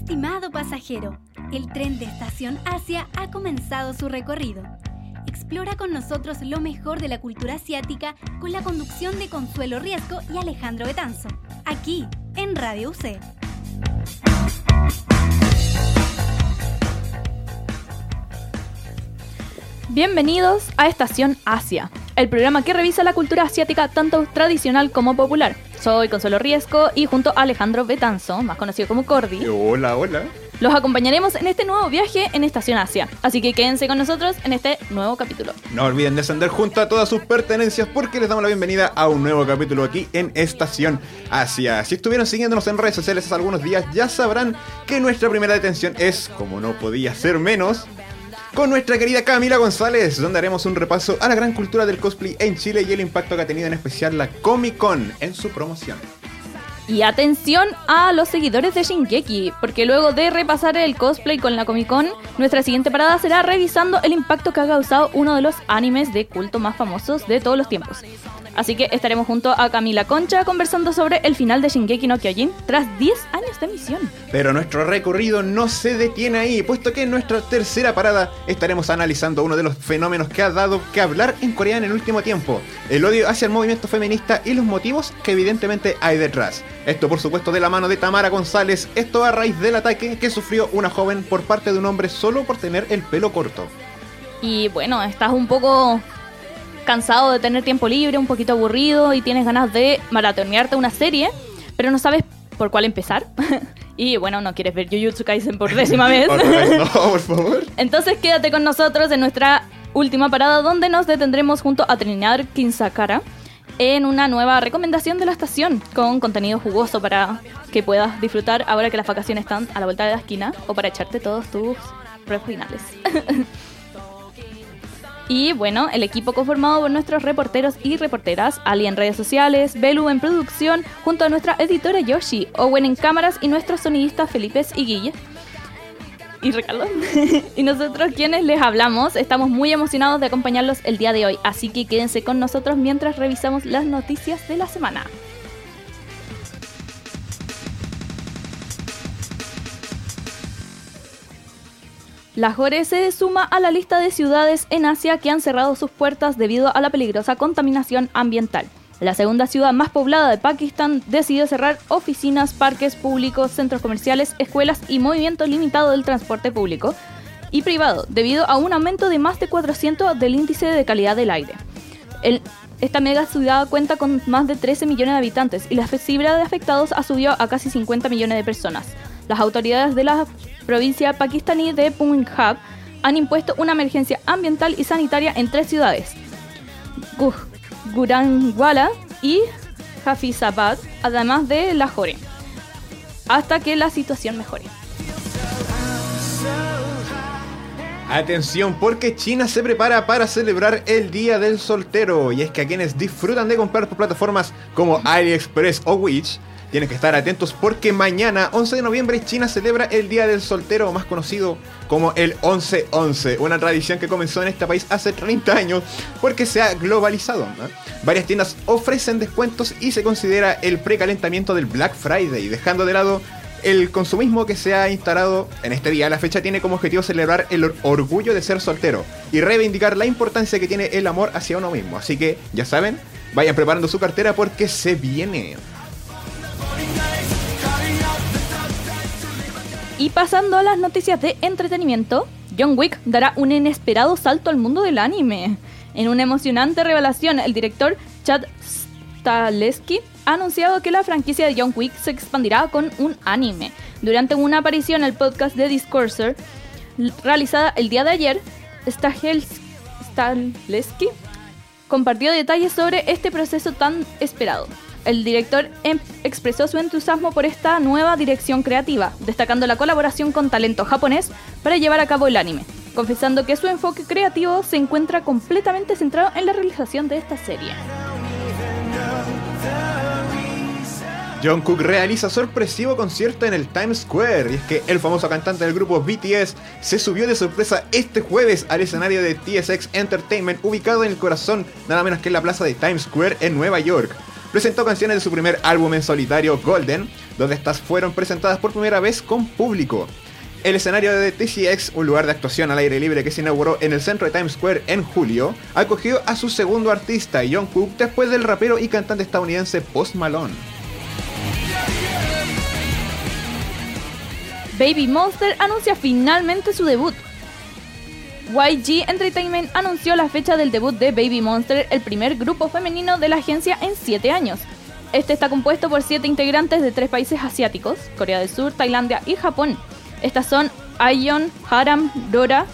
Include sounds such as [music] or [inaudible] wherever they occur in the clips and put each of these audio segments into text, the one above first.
Estimado pasajero, el tren de Estación Asia ha comenzado su recorrido. Explora con nosotros lo mejor de la cultura asiática con la conducción de Consuelo Riesco y Alejandro Betanzo, aquí en Radio UC. Bienvenidos a Estación Asia, el programa que revisa la cultura asiática tanto tradicional como popular. Soy Consuelo Riesco y junto a Alejandro Betanzo, más conocido como Cordy, Hola, hola. los acompañaremos en este nuevo viaje en Estación Asia. Así que quédense con nosotros en este nuevo capítulo. No olviden descender junto a todas sus pertenencias porque les damos la bienvenida a un nuevo capítulo aquí en Estación Asia. Si estuvieron siguiéndonos en redes sociales hace algunos días, ya sabrán que nuestra primera detención es, como no podía ser menos, con nuestra querida Camila González, donde haremos un repaso a la gran cultura del cosplay en Chile y el impacto que ha tenido en especial la Comic Con en su promoción. Y atención a los seguidores de Shingeki, porque luego de repasar el cosplay con la Comic Con, nuestra siguiente parada será revisando el impacto que ha causado uno de los animes de culto más famosos de todos los tiempos. Así que estaremos junto a Camila Concha conversando sobre el final de Shingeki no Kyojin tras 10 años de emisión. Pero nuestro recorrido no se detiene ahí, puesto que en nuestra tercera parada estaremos analizando uno de los fenómenos que ha dado que hablar en Corea en el último tiempo, el odio hacia el movimiento feminista y los motivos que evidentemente hay detrás. Esto por supuesto de la mano de Tamara González, esto a raíz del ataque que sufrió una joven por parte de un hombre solo por tener el pelo corto. Y bueno, estás un poco cansado de tener tiempo libre, un poquito aburrido y tienes ganas de maratonearte una serie, pero no sabes por cuál empezar. [laughs] y bueno, no quieres ver Jujutsu Kaisen por décima [laughs] vez. No, por favor. [laughs] Entonces quédate con nosotros en nuestra última parada donde nos detendremos junto a Trinidad Kinsakara en una nueva recomendación de la estación con contenido jugoso para que puedas disfrutar ahora que las vacaciones están a la vuelta de la esquina o para echarte todos tus finales. [laughs] Y bueno, el equipo conformado por nuestros reporteros y reporteras, Ali en redes sociales, Belu en producción, junto a nuestra editora Yoshi, Owen en cámaras y nuestros sonidistas Felipe y Guille. Y Ricardo. y nosotros quienes les hablamos, estamos muy emocionados de acompañarlos el día de hoy, así que quédense con nosotros mientras revisamos las noticias de la semana. Lahore se suma a la lista de ciudades en Asia que han cerrado sus puertas debido a la peligrosa contaminación ambiental. La segunda ciudad más poblada de Pakistán decidió cerrar oficinas, parques públicos, centros comerciales, escuelas y movimiento limitado del transporte público y privado debido a un aumento de más de 400 del índice de calidad del aire. Esta mega ciudad cuenta con más de 13 millones de habitantes y la cifra de afectados ha subido a casi 50 millones de personas. Las autoridades de la provincia pakistaní de Punjab han impuesto una emergencia ambiental y sanitaria en tres ciudades, Gujranwala y Hafizabad, además de Lahore, hasta que la situación mejore. Atención porque China se prepara para celebrar el Día del Soltero y es que a quienes disfrutan de comprar por plataformas como AliExpress o Wish tienen que estar atentos porque mañana 11 de noviembre China celebra el Día del Soltero más conocido como el 11-11, una tradición que comenzó en este país hace 30 años porque se ha globalizado. Varias tiendas ofrecen descuentos y se considera el precalentamiento del Black Friday, dejando de lado el consumismo que se ha instalado en este día, la fecha tiene como objetivo celebrar el or- orgullo de ser soltero y reivindicar la importancia que tiene el amor hacia uno mismo. Así que, ya saben, vayan preparando su cartera porque se viene. Y pasando a las noticias de entretenimiento, John Wick dará un inesperado salto al mundo del anime. En una emocionante revelación, el director Chad Stahelski ha anunciado que la franquicia de John Wick se expandirá con un anime. Durante una aparición en el podcast de Discourser, realizada el día de ayer, Stahelski compartió detalles sobre este proceso tan esperado. El director em- expresó su entusiasmo por esta nueva dirección creativa, destacando la colaboración con talento japonés para llevar a cabo el anime, confesando que su enfoque creativo se encuentra completamente centrado en la realización de esta serie. John Cook realiza sorpresivo concierto en el Times Square y es que el famoso cantante del grupo BTS se subió de sorpresa este jueves al escenario de TSX Entertainment ubicado en el corazón nada menos que en la plaza de Times Square en Nueva York. Presentó canciones de su primer álbum en solitario, Golden, donde estas fueron presentadas por primera vez con público. El escenario de TCX, un lugar de actuación al aire libre que se inauguró en el centro de Times Square en julio, acogió a su segundo artista, John Cook, después del rapero y cantante estadounidense Post Malone. Baby Monster anuncia finalmente su debut. YG Entertainment anunció la fecha del debut de Baby Monster, el primer grupo femenino de la agencia en 7 años. Este está compuesto por 7 integrantes de tres países asiáticos, Corea del Sur, Tailandia y Japón. Estas son Ayon, Haram, Dora,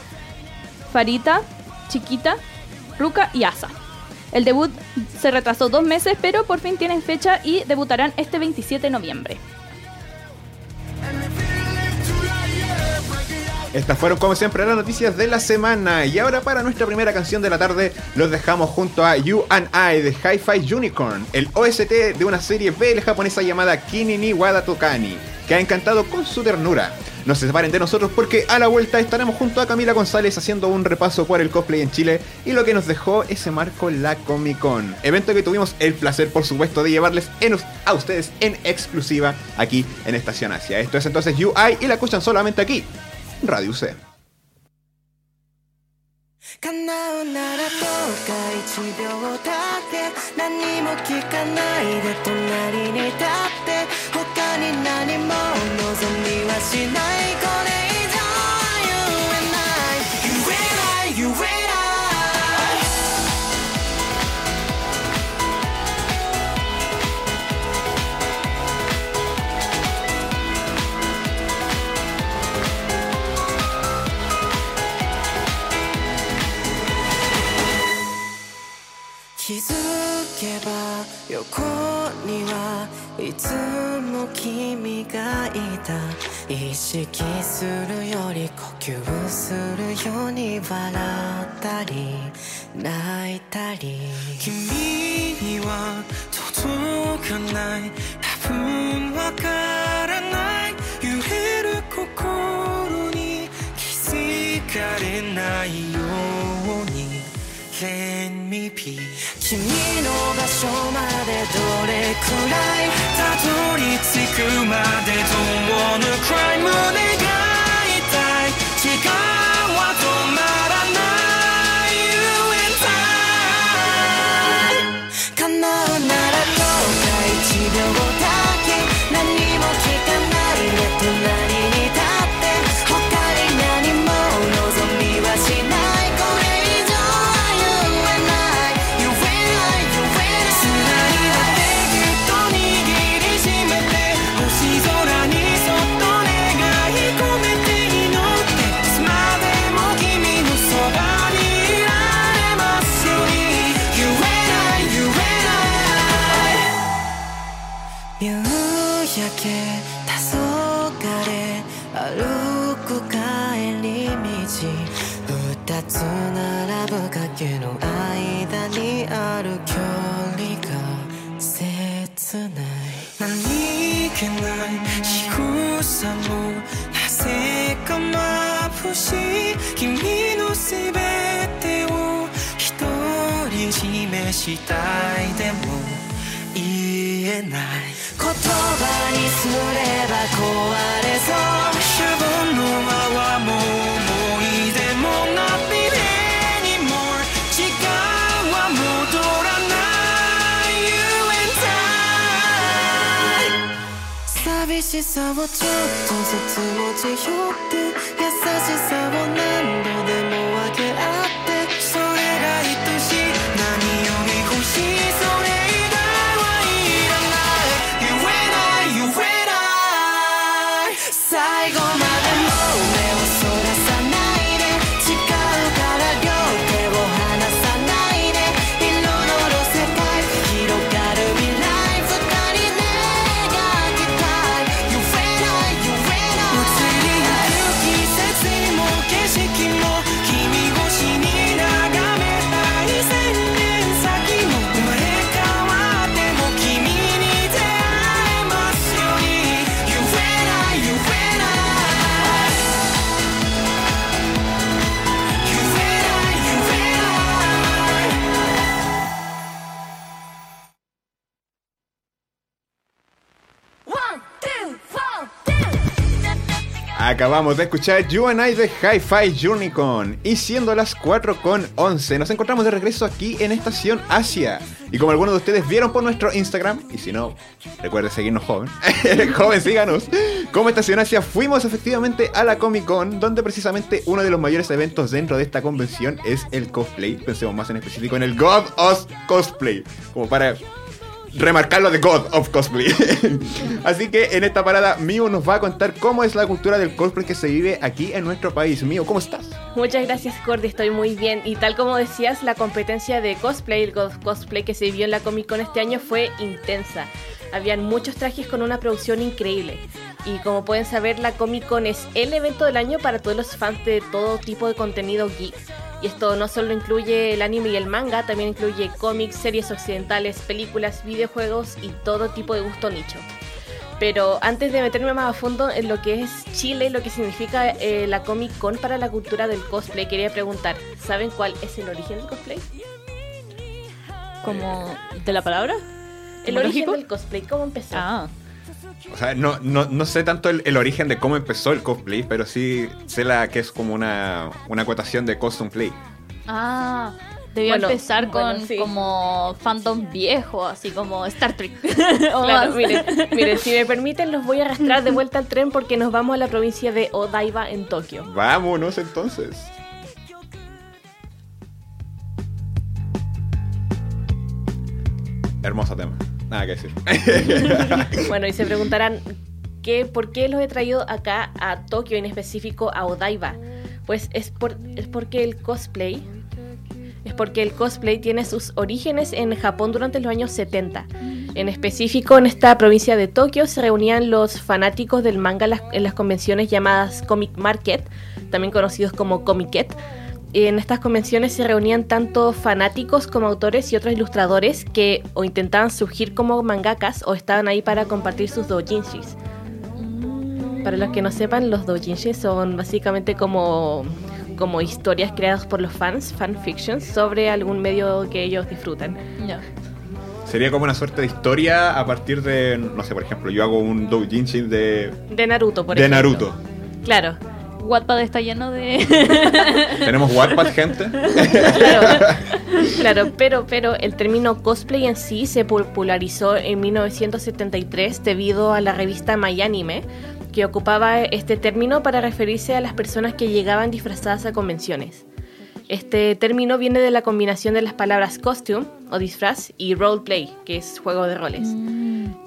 Farita, Chiquita, Ruka y Asa. El debut se retrasó dos meses, pero por fin tienen fecha y debutarán este 27 de noviembre. Estas fueron como siempre las noticias de la semana y ahora para nuestra primera canción de la tarde los dejamos junto a You and I de Hi-Fi Unicorn, el OST de una serie BL japonesa llamada Kinini Wada Tokani, que ha encantado con su ternura. No se separen de nosotros porque a la vuelta estaremos junto a Camila González haciendo un repaso por el cosplay en Chile y lo que nos dejó ese marco la Comic Con. Evento que tuvimos el placer, por supuesto, de llevarles a ustedes en exclusiva aquí en Estación Asia. Esto es entonces UI y la escuchan solamente aquí, Radio C. 叶うならどうか一秒だけ何も聞かないで隣に立って他に何も望みはしない気づけば横にはいつも君がいた。意識するより呼吸するように笑ったり泣いたり。君には届かない多分わからない揺れる心に気づかれないように。Let me be 君の場所までどれくらいたどり着くまで Don't wanna cry 胸がえない。言葉にすれば壊れそう。シャボンの泡も思い出も Not anymore 時間は戻らない。You and I 寂しさをちょっとずつ持ち寄って優しさを何 Acabamos de escuchar You and I de Hi-Fi Unicorn. Y siendo las 4 con 11, nos encontramos de regreso aquí en Estación Asia. Y como algunos de ustedes vieron por nuestro Instagram, y si no, recuerden seguirnos joven. [laughs] joven, síganos. Como Estación Asia fuimos efectivamente a la Comic Con, donde precisamente uno de los mayores eventos dentro de esta convención es el cosplay. Pensemos más en específico en el God of Cosplay. Como para remarcarlo de God of Cosplay. [laughs] Así que en esta parada, Mio nos va a contar cómo es la cultura del cosplay que se vive aquí en nuestro país. Mio, ¿cómo estás? Muchas gracias, Cordy. Estoy muy bien. Y tal como decías, la competencia de cosplay, el God of Cosplay que se vivió en la Comic Con este año fue intensa. Habían muchos trajes con una producción increíble. Y como pueden saber, la Comic Con es el evento del año para todos los fans de todo tipo de contenido geek. Y esto no solo incluye el anime y el manga, también incluye cómics, series occidentales, películas, videojuegos y todo tipo de gusto nicho. Pero antes de meterme más a fondo en lo que es Chile, lo que significa eh, la Comic Con para la cultura del cosplay, quería preguntar, ¿saben cuál es el origen del cosplay? ¿Como de la palabra? El origen del cosplay, ¿cómo empezó? Ah. O sea, no, no, no sé tanto el, el origen de cómo empezó el cosplay, pero sí sé la que es como una, una acotación de custom play. Ah, debió Bueno, empezar con bueno, sí. como fandom viejo, así como Star Trek. [laughs] O Claro, miren, miren, [laughs] si me permiten los voy a arrastrar de vuelta al tren porque nos vamos a la provincia de Odaiba en Tokio. Vámonos entonces. Hermoso tema. Nada que decir. [laughs] Bueno, y se preguntarán ¿qué, por qué los he traído acá a Tokio, en específico a Odaiba. Pues es, por, es porque el cosplay es porque el cosplay tiene sus orígenes en Japón durante los años 70. En específico, en esta provincia de Tokio se reunían los fanáticos del manga en las convenciones llamadas Comic Market, también conocidos como Comiket. En estas convenciones se reunían tanto fanáticos como autores y otros ilustradores que o intentaban surgir como mangakas o estaban ahí para compartir sus doujinshis. Para los que no sepan, los doujinshis son básicamente como, como historias creadas por los fans, fanfictions, sobre algún medio que ellos disfrutan. Sería como una suerte de historia a partir de, no sé, por ejemplo, yo hago un doujinshi de, De Naruto, por de ejemplo. Naruto. Claro, Wattpad está lleno de... [laughs] Tenemos Wattpad, gente. claro, claro, pero, pero el término cosplay en sí se popularizó en 1973 debido a la revista MyAnime, que ocupaba este término para referirse a las personas que llegaban disfrazadas a convenciones. Este término viene de la combinación de las palabras costume o disfraz y roleplay, que es juego de roles.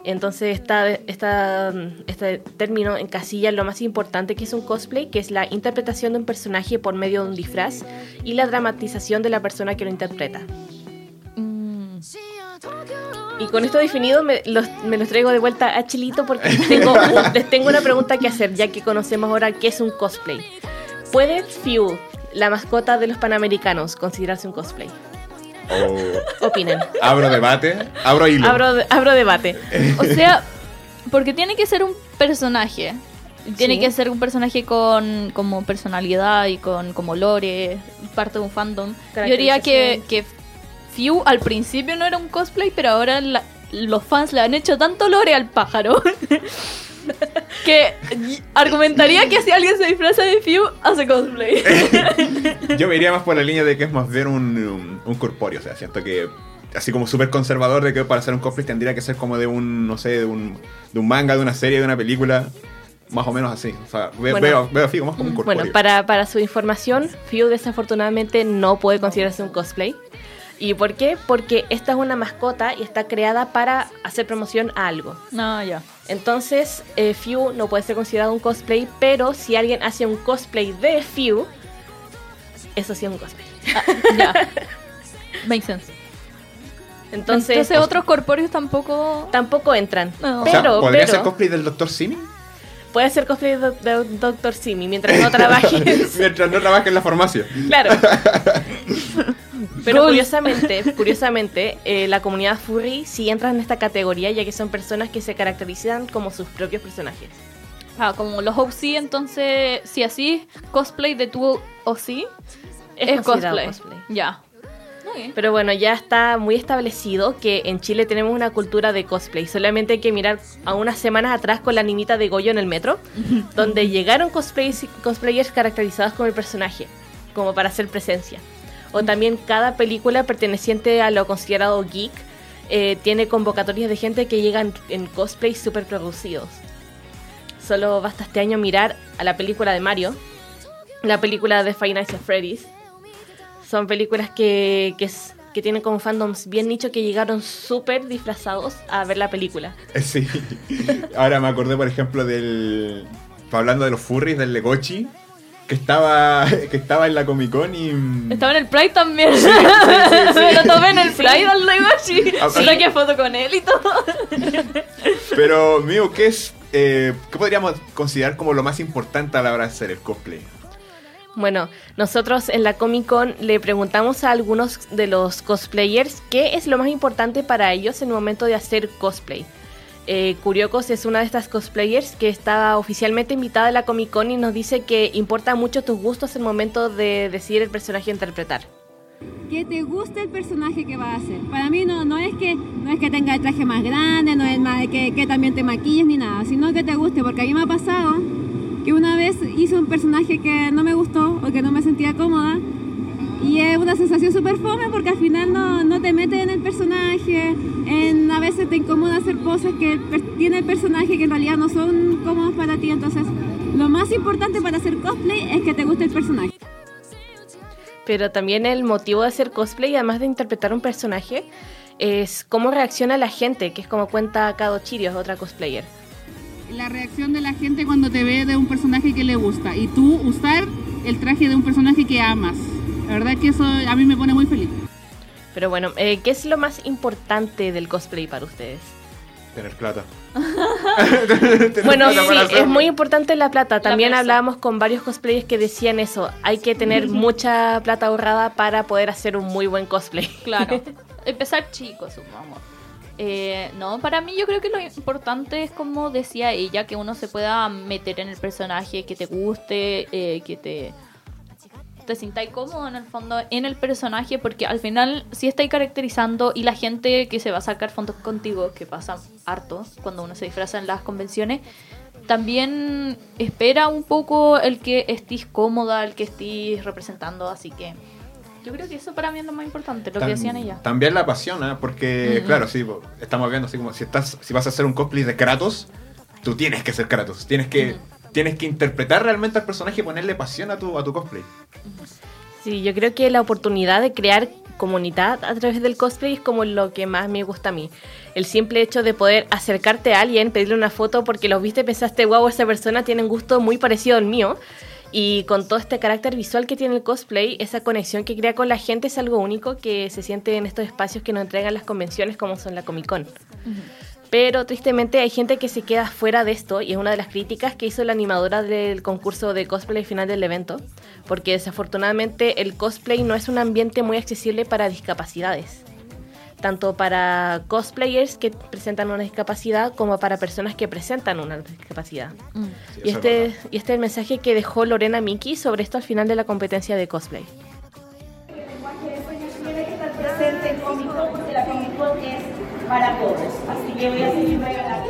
Entonces esta, esta, este término encasilla lo más importante que es un cosplay, que es la interpretación de un personaje por medio de un disfraz y la dramatización de la persona que lo interpreta. Mm, Y con esto definido me los, me los traigo de vuelta a Chilito porque les tengo, les tengo una pregunta que hacer, ya que conocemos ahora qué es un cosplay. ¿Puede Fiu, la mascota de los panamericanos, considerarse un cosplay? O Opinen. abro debate, abro hilo. Abro, abro debate. O [laughs] sea, porque tiene que ser un personaje. Tiene Sí. que ser un personaje con como personalidad y con como lore, parte de un fandom. Yo diría que, que Fiu al principio no era un cosplay, pero ahora la- los fans le han hecho tanto lore al pájaro [laughs] [laughs] que argumentaría que si alguien se disfraza de Fiu, hace cosplay. [laughs] Yo me iría más por la línea de que es más bien un, un, un corpóreo. O sea, siento que así como súper conservador de que para hacer un cosplay tendría que ser como de un, no sé, de un, de un manga, de una serie, de una película. Más o menos así. O sea, ve- Bueno. veo, veo a Figo más como un corpóreo. Bueno, para, para su información, Fiu desafortunadamente no puede considerarse un cosplay. ¿Y por qué? Porque esta es una mascota y está creada para hacer promoción a algo. No, ya. Entonces, eh, Fiu no puede ser considerado un cosplay, pero si alguien hace un cosplay de Fiu, eso sí es un cosplay. Ah, ya. [laughs] Makes sense. Entonces, Entonces, otros corpóreos tampoco. tampoco entran. No. o sea, Pero, ¿podría pero ser cosplay del Dr. Simi? puede ser cosplay de, de Dr. Simi mientras no trabajes. [laughs] Mientras no trabaje en la farmacia. Claro. [laughs] Pero curiosamente, [laughs] curiosamente, eh, la comunidad furry sí entra en esta categoría ya que son personas que se caracterizan como sus propios personajes. Ah, como los OC, entonces, si así cosplay de tu OC, es, considerado cosplay. Ya. Ok. Pero bueno, ya está muy establecido que en Chile tenemos una cultura de cosplay. Solamente hay que mirar a unas semanas atrás con la nimita de Goyo en el metro, [laughs] donde llegaron cosplays- cosplayers caracterizados como el personaje, como para hacer presencia. O también cada película perteneciente a lo considerado geek eh, tiene convocatorias de gente que llegan en cosplays super producidos. Solo basta este año mirar a la película de Mario, la película de Five Nights at Freddy's, son películas que, que, tienen como fandoms bien nicho que llegaron súper disfrazados a ver la película. Sí. Ahora me acordé, por ejemplo, del. Hablando de los furries, del Legochi, que estaba, que estaba en la Comic Con y. mm, Estaba en el Pride también. sí, Me [laughs] lo tomé en el. Pride al Legoshi. Ah. Saqué foto con él y todo. [laughs] Pero, mío, ¿qué es. eh, ¿Qué podríamos considerar como lo más importante a la hora de hacer el cosplay? Bueno, nosotros en la Comic Con le preguntamos a algunos de los cosplayers qué es lo más importante para ellos en el momento de hacer cosplay. Eh, Curiocos es una de estas cosplayers que está oficialmente invitada a la Comic Con y nos dice que importa mucho tus gustos el momento de decidir el personaje a interpretar. que te guste el personaje que vas a hacer. Para mí no, no es que no es que tenga el traje más grande, no es más que, que también te maquilles ni nada, sino que te guste, porque a mí me ha pasado que una vez hice un personaje que no me gustó o que no me sentía cómoda y es una sensación súper fome porque al final no, no te metes en el personaje, en, a veces te incomoda hacer poses que tiene el personaje que en realidad no son cómodas para ti, entonces lo más importante para hacer cosplay es que te guste el personaje. Pero también el motivo de hacer cosplay, además de interpretar un personaje, es cómo reacciona la gente, que es como cuenta Kado Chirios, otra cosplayer. la reacción de la gente cuando te ve de un personaje que le gusta y tú usar el traje de un personaje que amas. La verdad que eso a mí me pone muy feliz. Pero bueno, eh, ¿qué es lo más importante del cosplay para ustedes? Tener plata. [laughs] Bueno, plata sí, es muy importante la plata. También hablábamos con varios cosplayers que decían eso. Hay que tener mucha plata ahorrada para poder hacer un muy buen cosplay. [laughs] Claro. [laughs] Empezar chico, supongo. Eh, no, para mí yo creo que lo importante es como decía ella, que uno se pueda meter en el personaje, que te guste, eh, que te, te sintáis cómodo en el fondo en el personaje, porque al final si estáis caracterizando y la gente que se va a sacar fotos contigo, que pasa harto cuando uno se disfraza en las convenciones, también espera un poco el que estés cómoda, el que estés representando, así que yo creo que eso para mí es lo más importante, lo que Tam- decían ella. También la apasiona, porque, Ujú. claro, sí, estamos viendo así como si estás, si vas a hacer un cosplay de Kratos, tú tienes que ser Kratos, tienes que, tienes que interpretar realmente al personaje y ponerle pasión a tu, a tu cosplay. Sí, yo creo que la oportunidad de crear comunidad a través del cosplay es como lo que más me gusta a mí. El simple hecho de poder acercarte a alguien, pedirle una foto porque los viste y pensaste, wow, esa persona tiene un gusto muy parecido al mío. Y con todo este carácter visual que tiene el cosplay, esa conexión que crea con la gente es algo único que se siente en estos espacios que nos entregan las convenciones como son la Comic Con. Pero tristemente hay gente que se queda fuera de esto y es una de las críticas que hizo la animadora del concurso de cosplay final del evento, porque desafortunadamente el cosplay no es un ambiente muy accesible para discapacidades, tanto para cosplayers que presentan una discapacidad como para personas que presentan una discapacidad. Mm. Sí, Y es este, verdad. y este es el mensaje que dejó Lorena Miki sobre esto al final de la competencia de cosplay. tiene que estar presente en Comic Con porque la Comic Con es para todos. Así que voy a seguir regalando.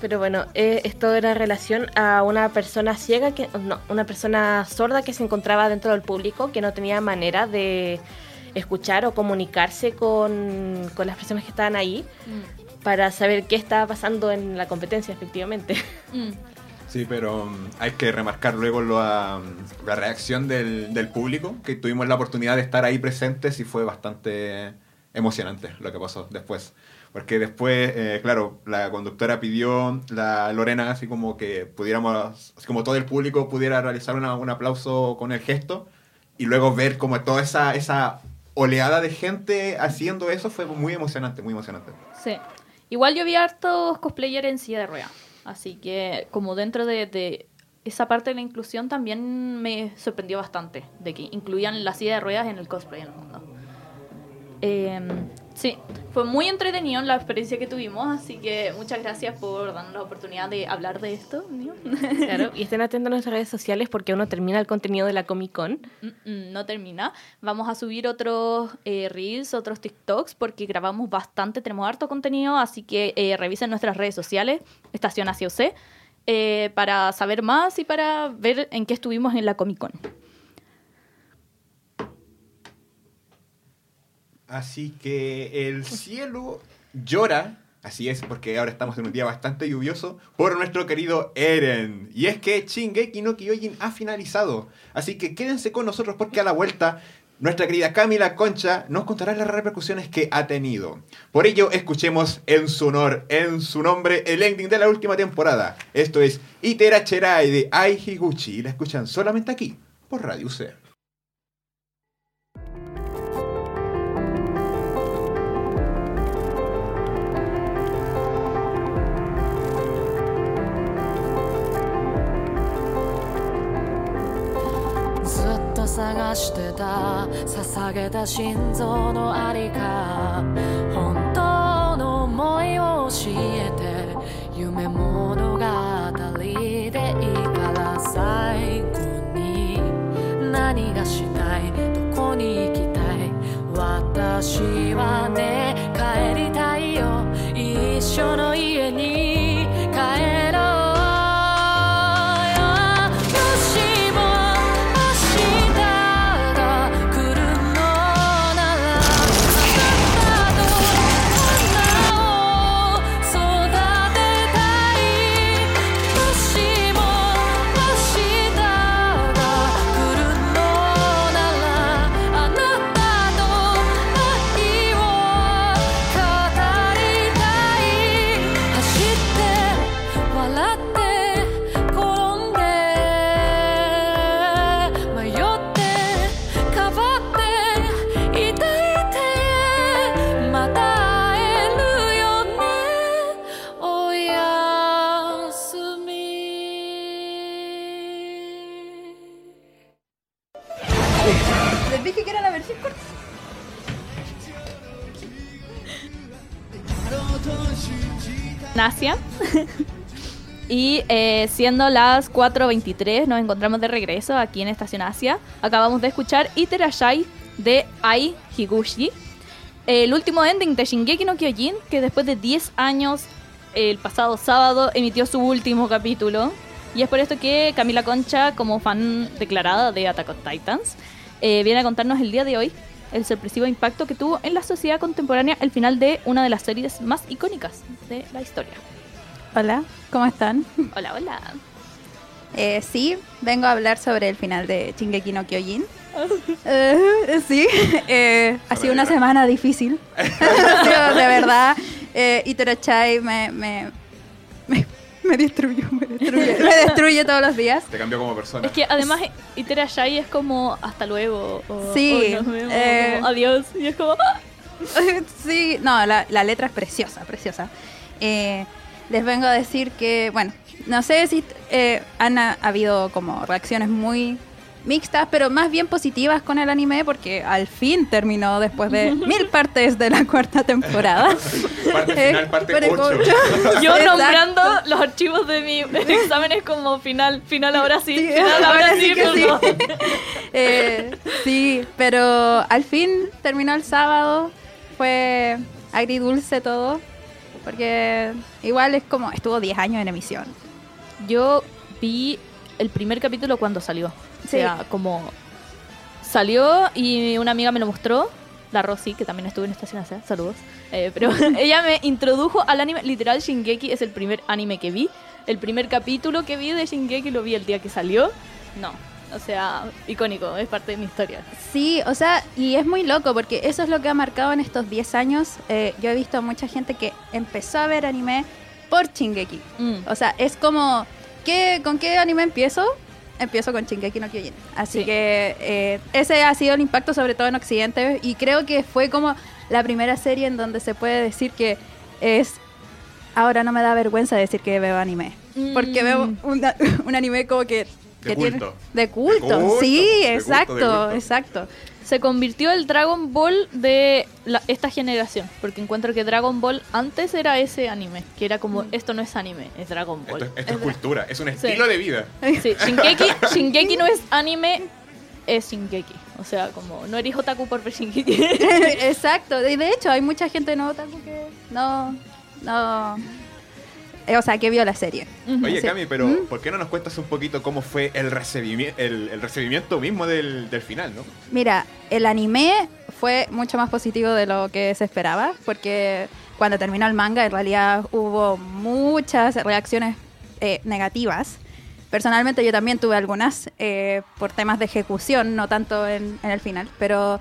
Pero bueno, eh, esto era en relación a una persona ciega, que no, una persona sorda que se encontraba dentro del público, que no tenía manera de escuchar o comunicarse con, con las personas que estaban ahí para saber qué estaba pasando en la competencia, efectivamente. Mm. Sí, pero mm, hay que remarcar luego la, la reacción del, del público, que tuvimos la oportunidad de estar ahí presentes y fue bastante emocionante lo que pasó después. Porque después, eh, claro, la conductora pidió, la Lorena, así como que pudiéramos, así como todo el público pudiera realizar una- un aplauso con el gesto y luego ver como toda esa, esa oleada de gente haciendo eso fue muy emocionante, muy emocionante. Sí. Igual yo vi hartos cosplayers en silla de ruedas. Así que como dentro de, de esa parte de la inclusión también me sorprendió bastante. De que incluían la silla de ruedas en el cosplay en el mundo. Eh, Sí, fue muy entretenido la experiencia que tuvimos, así que muchas gracias por darnos la oportunidad de hablar de esto. ¿no? [laughs] Claro, y estén atentos a nuestras redes sociales porque aún no termina el contenido de la Comic Con. No termina. Vamos a subir otros eh, reels, otros TikToks, porque grabamos bastante, tenemos harto contenido, así que eh, revisen nuestras redes sociales, Estación UC, eh, para saber más y para ver en qué estuvimos en la Comic Con. Así que el cielo llora, así es, porque ahora estamos en un día bastante lluvioso, por nuestro querido Eren. Y es que Shingeki no Kyojin ha finalizado. Así que quédense con nosotros porque a la vuelta nuestra querida Camila Concha nos contará las repercusiones que ha tenido. Por ello, escuchemos en su honor, en su nombre, el ending de la última temporada. Esto es Itera Cherai de Ai Higuchi y la escuchan solamente aquí, por Radio C. 探してた捧げた心臓のありか。本当の思いを教えて夢物語でいいから最後に何がしたいどこに行きたい。私はね帰りたいよ。一緒の家に [laughs] y eh, siendo las 4.23, nos encontramos de regreso aquí en Estación Asia. Acabamos de escuchar Iterashai de Ai Higuchi. El último ending de Shingeki no Kyojin, que después de 10 años, el pasado sábado, emitió su último capítulo. Y es por esto que Camila Concha, como fan declarada de Attack on Titans, eh, viene a contarnos el día de hoy el sorpresivo impacto que tuvo en la sociedad contemporánea el final de una de las series más icónicas de la historia. Hola, ¿cómo están? Hola, hola. Eh, sí, vengo a hablar sobre el final de Shingeki no Kyojin. [laughs] Eh, sí, eh, ha sido una semana difícil. [laughs] De verdad, eh, Itorochai me, me, me, me destruyó, me destruye, me destruye todos los días. Te cambió como persona. Es que además Itera Shai es como hasta luego. O, Sí, o nos vemos, eh, como, adiós. Y es como. ¡ah! [laughs] Sí, no, la, la letra es preciosa, preciosa. Eh, les vengo a decir que, bueno, no sé si eh, han ha, habido como reacciones muy mixtas, pero más bien positivas con el anime porque al fin terminó después de [laughs] mil partes de la cuarta temporada. [laughs] Parte final, parte parte 8. ocho. [laughs] Yo Exacto. nombrando los archivos de mi exámenes como final, final ahora sí, Sí, final ahora, sí, que sí. perdón. Eh, sí, pero al fin terminó el sábado. Fue agridulce todo. Porque igual es como, estuvo 10 años en emisión. Yo vi el primer capítulo cuando salió. O Sí. sea, como salió y una amiga me lo mostró, la Rosy, que también estuvo en Estación Asia, saludos. Eh, pero [laughs] [laughs] ella me introdujo al anime, literal Shingeki es el primer anime que vi. El primer capítulo que vi de Shingeki lo vi el día que salió. No, o sea, icónico, es parte de mi historia. Sí, o sea, y es muy loco porque eso es lo que ha marcado en estos 10 años. Eh, yo he visto a mucha gente que empezó a ver anime por Shingeki. Mm. O sea, es como, ¿qué, ¿con qué anime empiezo? Empiezo con Shingeki no Kyojin. Así Sí. que eh, ese ha sido el impacto sobre todo en Occidente y creo que fue como la primera serie en donde se puede decir que es... Ahora no me da vergüenza decir que veo anime. Porque Mm. veo una- [laughs] un anime como que... De que tiene- culto. de culto. De culto, sí, de exacto, culto. exacto. se convirtió el Dragon Ball de la- esta generación. Porque encuentro que Dragon Ball antes era ese anime, que era como, esto no es anime, es Dragon Ball. Esto, esto es cultura, es un Sí. estilo de vida. [laughs] Sí, Shingeki, Shingeki no es anime, es Shingeki. O sea, como, no eres otaku por ver Shingeki. [laughs] [laughs] Exacto. Y de hecho, hay mucha gente no otaku que no. No. Eh, O sea, que vio la serie. Oye, Sí. Cami, pero ¿Mm? ¿por qué no nos cuentas un poquito cómo fue el, recibimi- el, el recibimiento mismo del, del final, no? Mira, el anime fue mucho más positivo de lo que se esperaba, porque cuando terminó el manga en realidad hubo muchas reacciones eh, negativas. Personalmente yo también tuve algunas eh, por temas de ejecución, no tanto en, en el final, pero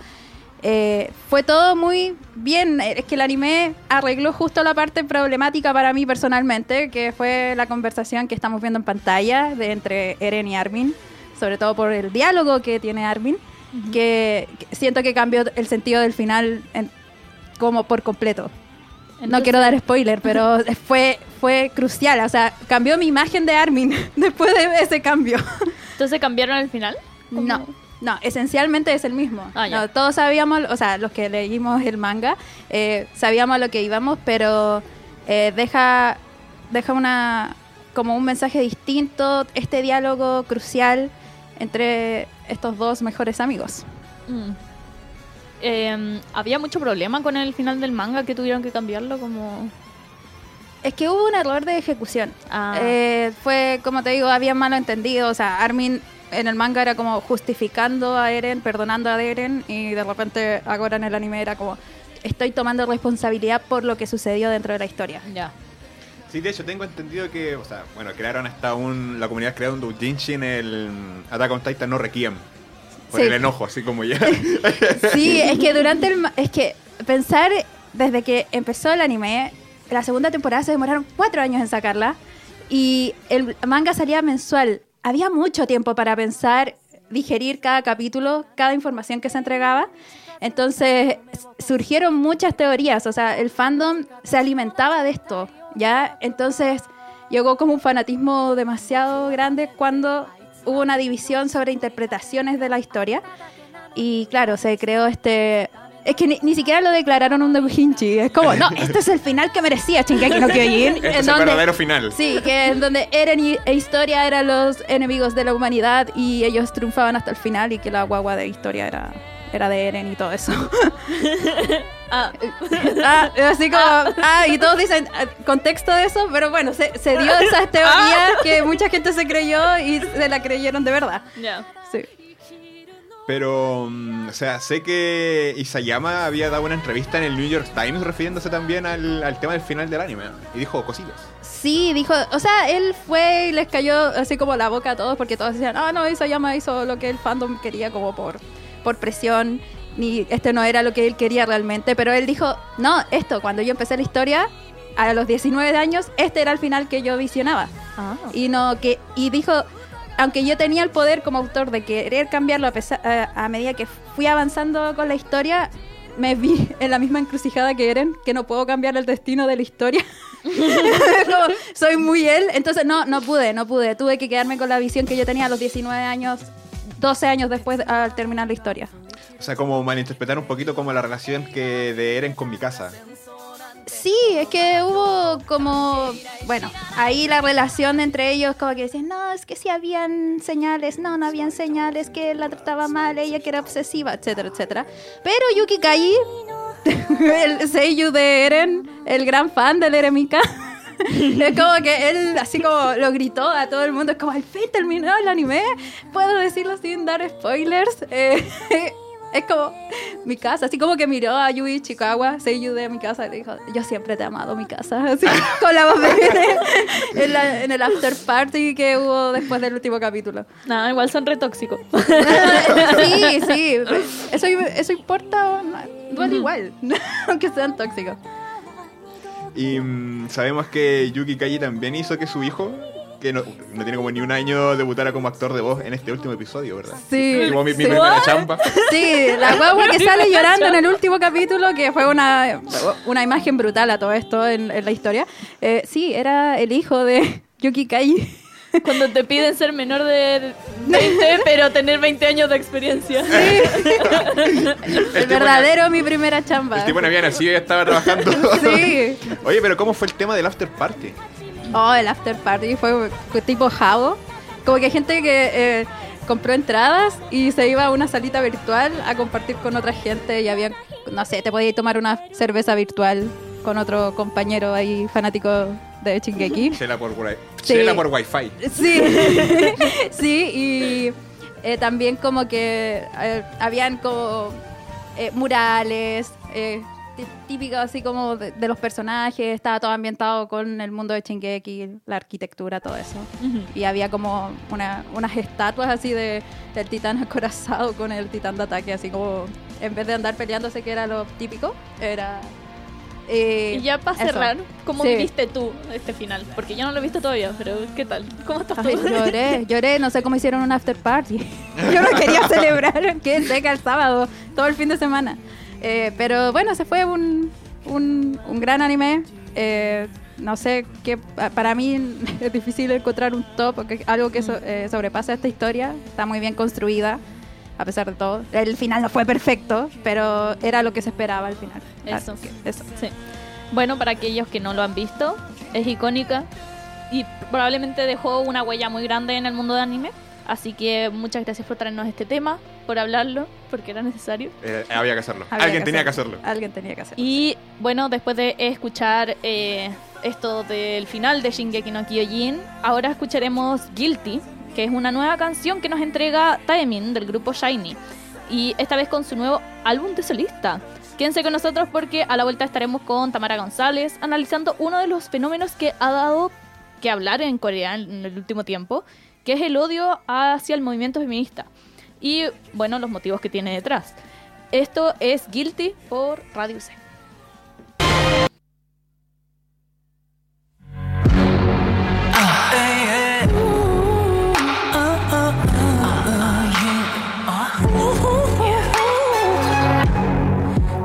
eh, fue todo muy bien. Es que el anime arregló justo la parte problemática para mí personalmente, que fue la conversación que estamos viendo en pantalla de entre Eren y Armin, sobre todo por el diálogo que tiene Armin, que, que siento que cambió el sentido del final en- como por completo. no quiero dar spoiler, pero [laughs] fue, fue crucial. O sea, cambió mi imagen de Armin [laughs] después de ese cambio. Entonces cambiaron el final. ¿Cómo? No, no, esencialmente es el mismo. Ah. No, todos sabíamos, o sea, los que leímos el manga, eh, sabíamos a lo que íbamos, pero eh, deja, deja una como un mensaje distinto, este diálogo crucial entre estos dos mejores amigos. Mm. Eh, había mucho problema con el final del manga que tuvieron que cambiarlo como... Es que hubo un error de ejecución. Ah. Eh, fue, como te digo, había malo entendido. O sea, Armin en el manga era como justificando a Eren, perdonando a Eren, y de repente ahora en el anime era como, estoy tomando responsabilidad por lo que sucedió dentro de la historia. Ya. Sí, de hecho, tengo entendido que, o sea, bueno, crearon hasta un. La comunidad creó un doujinshi en el Attack on Titan no Requiem. Por Sí. el enojo, así como ya. [laughs] Sí, es que durante el... Es que pensar desde que empezó el anime, la segunda temporada se demoraron cuatro años en sacarla y el manga salía mensual. Había mucho tiempo para pensar, digerir cada capítulo, cada información que se entregaba. Entonces surgieron muchas teorías, o sea, el fandom se alimentaba de esto, ¿ya? Entonces llegó como un fanatismo demasiado grande cuando hubo una división sobre interpretaciones de la historia. Y claro, se creó este... Es que ni, ni siquiera lo declararon un doujinshi. Es como, no, [laughs] este es el final que merecía Shingeki no Kyojin. Este es el donde- verdadero final. Sí, que en donde Eren y, e Historia eran los enemigos de la humanidad y ellos triunfaban hasta el final y que la guagua de Historia era, era de Eren y todo eso. [laughs] Ah, [laughs] Ah, así como, ah, y todos dicen ah, contexto de eso, pero bueno, se, se dio esa teoría que mucha gente se creyó y se la creyeron de verdad. ya. Pero, mm, o sea, sé que Isayama había dado una entrevista en el New York Times refiriéndose también al, al tema del final del anime. Y dijo cositas. Sí, dijo, o sea, él fue y les cayó así como la boca a todos porque todos decían, ah, no, Isayama hizo lo que el fandom quería como por, por presión, ni este no era lo que él quería realmente, pero él dijo, no, esto, cuando yo empecé la historia, a los 19 años, este era el final que yo visionaba. Ah. Y no que y dijo, aunque yo tenía el poder como autor de querer cambiarlo a, pesar- a, medida que fui avanzando con la historia, me vi [laughs] en la misma encrucijada que Eren, que no puedo cambiar el destino de la historia. [laughs] Soy muy él, entonces no, no pude, no pude. Tuve que quedarme con la visión que yo tenía a los 19 años, 12 años después al terminar la historia. O sea, como malinterpretar un poquito como la relación que de Eren con mi casa. Sí, es que hubo como, bueno, ahí la relación entre ellos como que decían, no, es que sí habían señales, no, no habían señales, que él la trataba mal, ella que era obsesiva, etcétera, etcétera. Pero Yuki Kai, [laughs] el seiyuu de Eren, el gran fan del Eremika, [laughs] es como que él así como lo gritó a todo el mundo, es como al fin terminó el anime, puedo decirlo sin dar spoilers. Eh, [laughs] es como mi casa, así como que miró a Yui Chikawa, Seiyu de mi casa, y le dijo, yo siempre te he amado mi casa, [laughs] así con la voz de [laughs] en, la- en el after party que hubo después del último capítulo. Nada, igual son re tóxicos. [laughs] sí, sí, eso, eso importa, duele igual, aunque sean tóxicos. Y mm, sabemos que Yuki Kaji también hizo que su hijo, que no, no tiene como ni un año, debutara como actor de voz en este último episodio, ¿verdad? Sí, Como mi, mi sí. primera chamba. Sí, la guagua que sale llorando en el último capítulo, que fue una, una imagen brutal a todo esto en, en la historia. Eh, sí, era el hijo de Yuki Kai. Cuando te piden ser menor de 20, pero tener 20 años de experiencia. El verdadero mi primera chamba. El tipo no había nacido y ya estaba trabajando. Sí. Oye, pero ¿cómo fue el tema del after party? Oh, el after party fue tipo jabo. Como que hay gente que eh, compró entradas y se iba a una salita virtual a compartir con otra gente y había, no sé, te podías tomar una cerveza virtual con otro compañero ahí fanático de Chingeki. [laughs] Chela por, Sí. chela por wifi. Sí, [laughs] sí, y eh, también como que eh, habían como eh, murales, tí- típicos así como de, de los personajes, estaba todo ambientado con el mundo de Shingeki, la arquitectura, todo eso. Y había como una- unas estatuas así de, del titán acorazado con el titán de ataque, así como en vez de andar peleándose, que era lo típico, era... eh, Y ya para cerrar, ¿cómo Sí. viviste tú este final? Porque yo no lo he visto todavía, pero ¿qué tal? ¿Cómo estás tú? Ay, [laughs] lloré, lloré, no sé cómo hicieron un after party. [laughs] Yo no quería [laughs] celebrar que seca el sábado, todo el fin de semana. Eh, pero bueno, se fue un, un, un gran anime. Eh, no sé, qué pa- para mí [laughs] es difícil encontrar un top, porque algo que so- eh, sobrepasa esta historia. Está muy bien construida, a pesar de todo. El final no fue perfecto, pero era lo que se esperaba al final. Eso. Que eso. Sí. Bueno, para aquellos que no lo han visto, es icónica y probablemente dejó una huella muy grande en el mundo de anime. Así que muchas gracias por traernos este tema, por hablarlo, porque era necesario. Eh, había que hacerlo. Había Alguien tenía que hacerlo. Alguien tenía que hacerlo. Y bueno, después de escuchar eh, esto del final de Shingeki no Kyojin, ahora escucharemos Guilty, que es una nueva canción que nos entrega Taemin del grupo Shiny. Y esta vez con su nuevo álbum de solista. Quédense con nosotros porque a la vuelta estaremos con Tamara González analizando uno de los fenómenos que ha dado que hablar en Corea en el último tiempo, que es el odio hacia el movimiento feminista. Y bueno, los motivos que tiene detrás. Esto es Guilty por Radio C.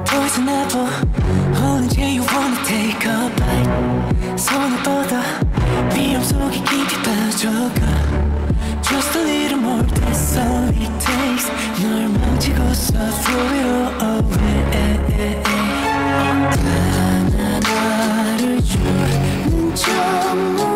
Poison apple, 언제 you wanna take a bite? 손을 뻗어, 위험 속에 깊이 빠져가. Just a little more, that's all it takes. 널 만지고서 throw it all away. 다 나를 주는 저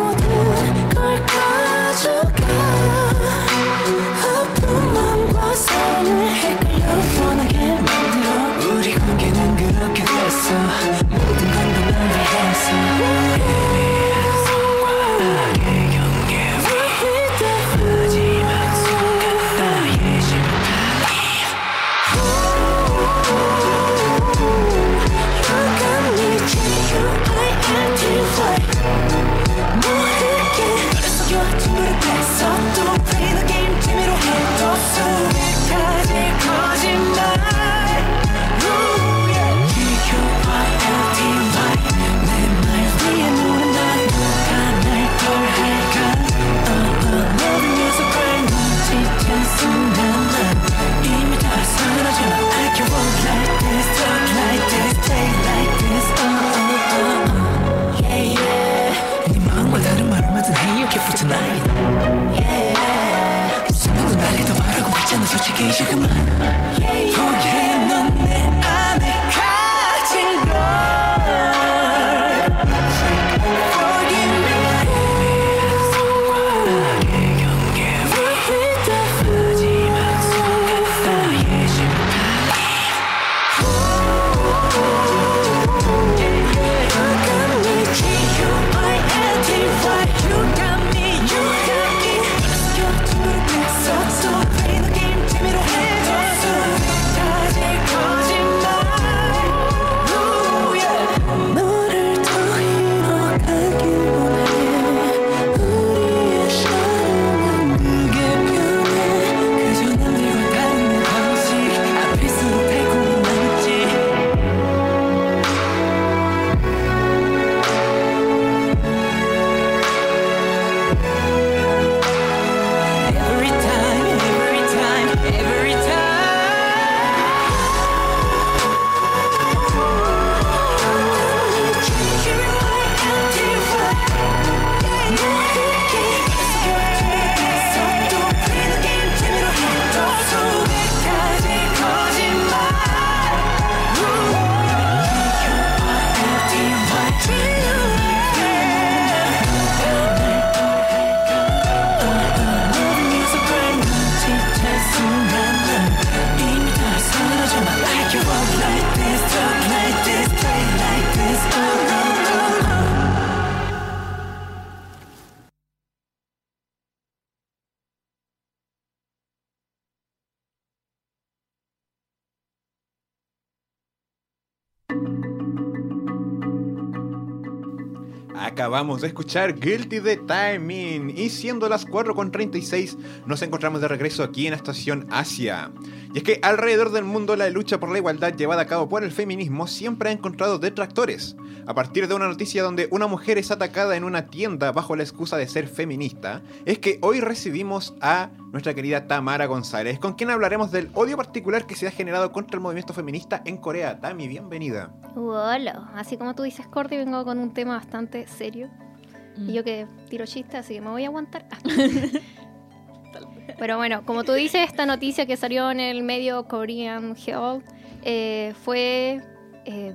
Acabamos de escuchar Guilty the Timing y siendo las 4.36 nos encontramos de regreso aquí en Estación Asia. Y es que alrededor del mundo la lucha por la igualdad llevada a cabo por el feminismo siempre ha encontrado detractores. A partir de una noticia donde una mujer es atacada en una tienda bajo la excusa de ser feminista, es que hoy recibimos a nuestra querida Tamara González, con quien hablaremos del odio particular que se ha generado contra el movimiento feminista en Corea. Tami, bienvenida. Hola, así como tú dices, Cordy, vengo con un tema bastante serio. Y yo que tiro chistes, así que me voy a aguantar. [laughs] Pero bueno, como tú dices, esta noticia que salió en el medio Korean Herald eh, fue eh,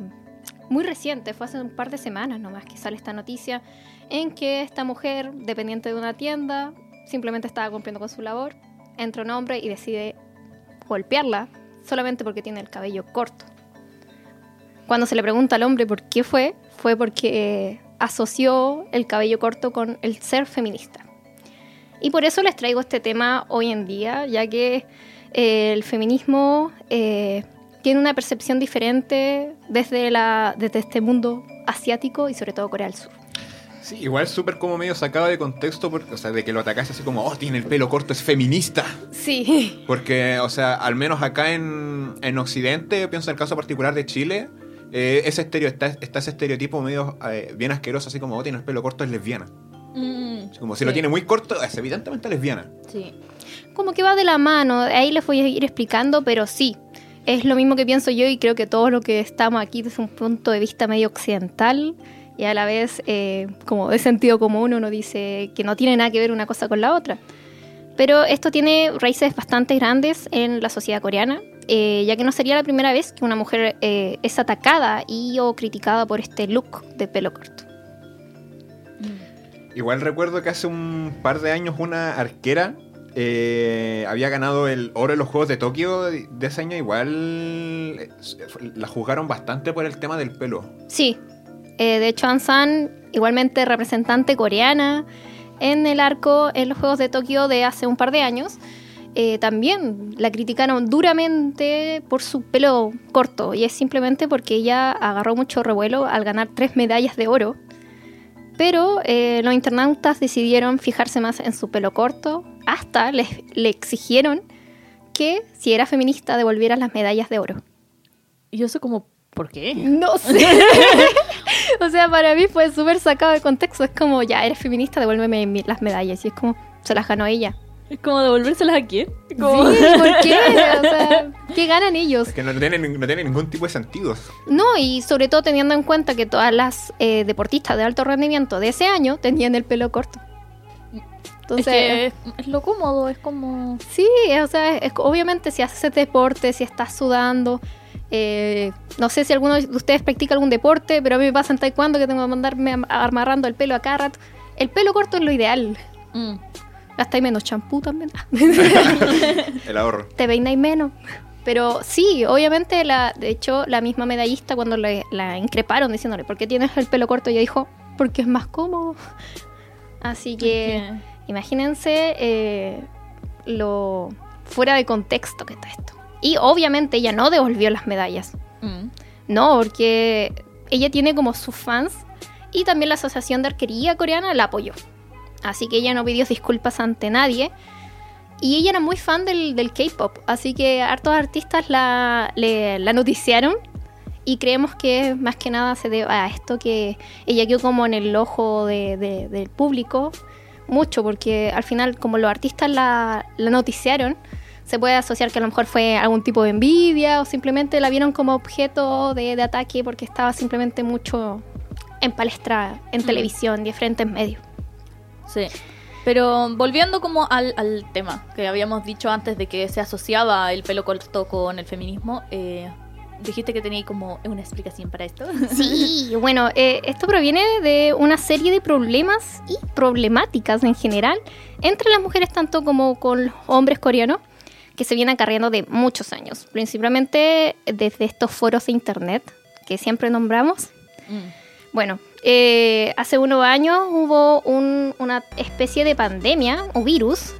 muy reciente, fue hace un par de semanas nomás que sale esta noticia en que esta mujer, dependiente de una tienda, simplemente estaba cumpliendo con su labor, entra un hombre y decide golpearla solamente porque tiene el cabello corto. Cuando se le pregunta al hombre por qué fue, fue porque asoció el cabello corto con el ser feminista. Y por eso les traigo este tema hoy en día, ya que eh, el feminismo eh, tiene una percepción diferente desde, la, desde este mundo asiático y sobre todo Corea del Sur. Sí, igual súper como medio sacado de contexto, porque, o sea, de que lo atacase así como, oh, tiene el pelo corto, es feminista. Sí. Porque, o sea, al menos acá en, en Occidente, pienso en el caso particular de Chile, eh, ese estereo, está, está ese estereotipo medio eh, bien asqueroso, así como, oh, tiene el pelo corto, es lesbiana. Así como si lo tiene muy corto, es evidentemente lesbiana. Sí. Como que va de la mano, ahí les voy a ir explicando, pero sí, es lo mismo que pienso yo y creo que todos los que estamos aquí desde un punto de vista medio occidental y a la vez eh, como de sentido común uno dice que no tiene nada que ver una cosa con la otra. Pero esto tiene raíces bastante grandes en la sociedad coreana, eh, ya que no sería la primera vez que una mujer eh, es atacada y o criticada por este look de pelo corto. Igual recuerdo que hace un par de años una arquera eh, había ganado el oro en los Juegos de Tokio de ese año. Igual la juzgaron bastante por el tema del pelo. Sí, de hecho Ansan, igualmente representante coreana en el arco en los Juegos de Tokio de hace un par de años, eh, también la criticaron duramente por su pelo corto y es simplemente porque ella agarró mucho revuelo al ganar tres medallas de oro. Pero eh, los internautas decidieron fijarse más en su pelo corto, hasta les, le exigieron que si era feminista devolviera las medallas de oro. Y yo sé como, ¿por qué? No [laughs] sé. o sea, para mí fue súper sacado de contexto. Es como, ya, eres feminista, devuélveme las medallas. Y es como, se las ganó ella. Es como devolvérselas a quién. Sí, ¿por qué? O sea, [laughs] ¿qué ganan ellos? Es que no tiene, no tiene ningún tipo de sentido. No, y sobre todo teniendo en cuenta que todas las eh, deportistas de alto rendimiento de ese año tenían el pelo corto. Entonces, es que es, es lo cómodo, es como... sí, o sea, es- obviamente si haces deporte, si estás sudando, eh, no sé si alguno de ustedes practica algún deporte, pero a mí me pasa en taekwondo que tengo que mandarme am- amarrando el pelo a cada rato. El pelo corto es lo ideal. Mm. Gastáis menos champú también. [laughs] El ahorro. te peináis menos. Pero sí, obviamente, la, de hecho, la misma medallista cuando le, la increparon diciéndole, ¿por qué tienes el pelo corto? Ella dijo, porque es más cómodo. Así que imagínense eh, lo fuera de contexto que está esto. Y obviamente ella no devolvió las medallas. Mm. No, porque ella tiene como sus fans y también la Asociación de Arquería Coreana la apoyó. Así que ella no pidió disculpas ante nadie. Y ella era muy fan del, del K-pop, así que hartos artistas la, le- la noticiaron. Y creemos que más que nada se debe a esto que ella quedó como en el ojo de- de- del público mucho, porque al final, como los artistas la, la noticiaron, se puede asociar que a lo mejor fue algún tipo de envidia o simplemente la vieron como objeto de, de ataque porque estaba simplemente mucho en palestra, en Mm. televisión, en diferentes medios. Sí. Pero volviendo como al, al tema que habíamos dicho antes de que se asociaba el pelo corto con el feminismo, eh, dijiste que tenía como una explicación para esto. [laughs] Sí, bueno, eh, esto proviene de una serie de problemas y problemáticas en general entre las mujeres tanto como con los hombres coreanos que se vienen acarreando de muchos años, principalmente desde estos foros de internet que siempre nombramos. Mm. Bueno, eh, hace unos años hubo un- una especie de pandemia o virus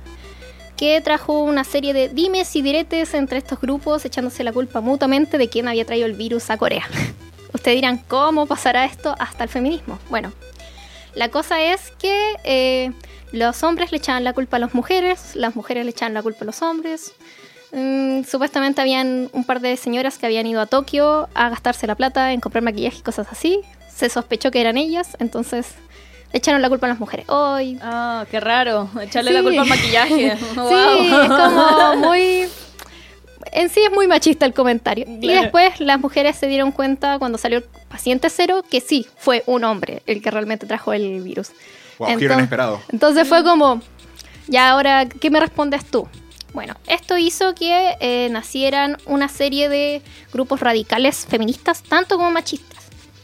que trajo una serie de dimes y diretes entre estos grupos, echándose la culpa mutuamente de quién había traído el virus a Corea. [laughs] Ustedes dirán, ¿cómo pasará esto hasta el feminismo? Bueno, La cosa es que eh, los hombres le echaban la culpa a las mujeres, las mujeres le echaban la culpa a los hombres. Mm, supuestamente habían un par de señoras que habían ido a Tokio a gastarse la plata en comprar maquillaje y cosas así. Se sospechó que eran ellas, entonces le echaron la culpa a las mujeres. Hoy. Ah, qué raro. Echarle Sí. la culpa al maquillaje. [laughs] Sí, Wow. es como muy... En sí es muy machista el comentario. Y después las mujeres se dieron cuenta cuando salió el paciente cero que sí, fue un hombre el que realmente trajo el virus. Wow, giro Entonces- inesperado. Entonces fue como, ya ahora, ¿qué me respondes tú? Bueno, esto hizo que eh, nacieran una serie de grupos radicales feministas, tanto como machistas.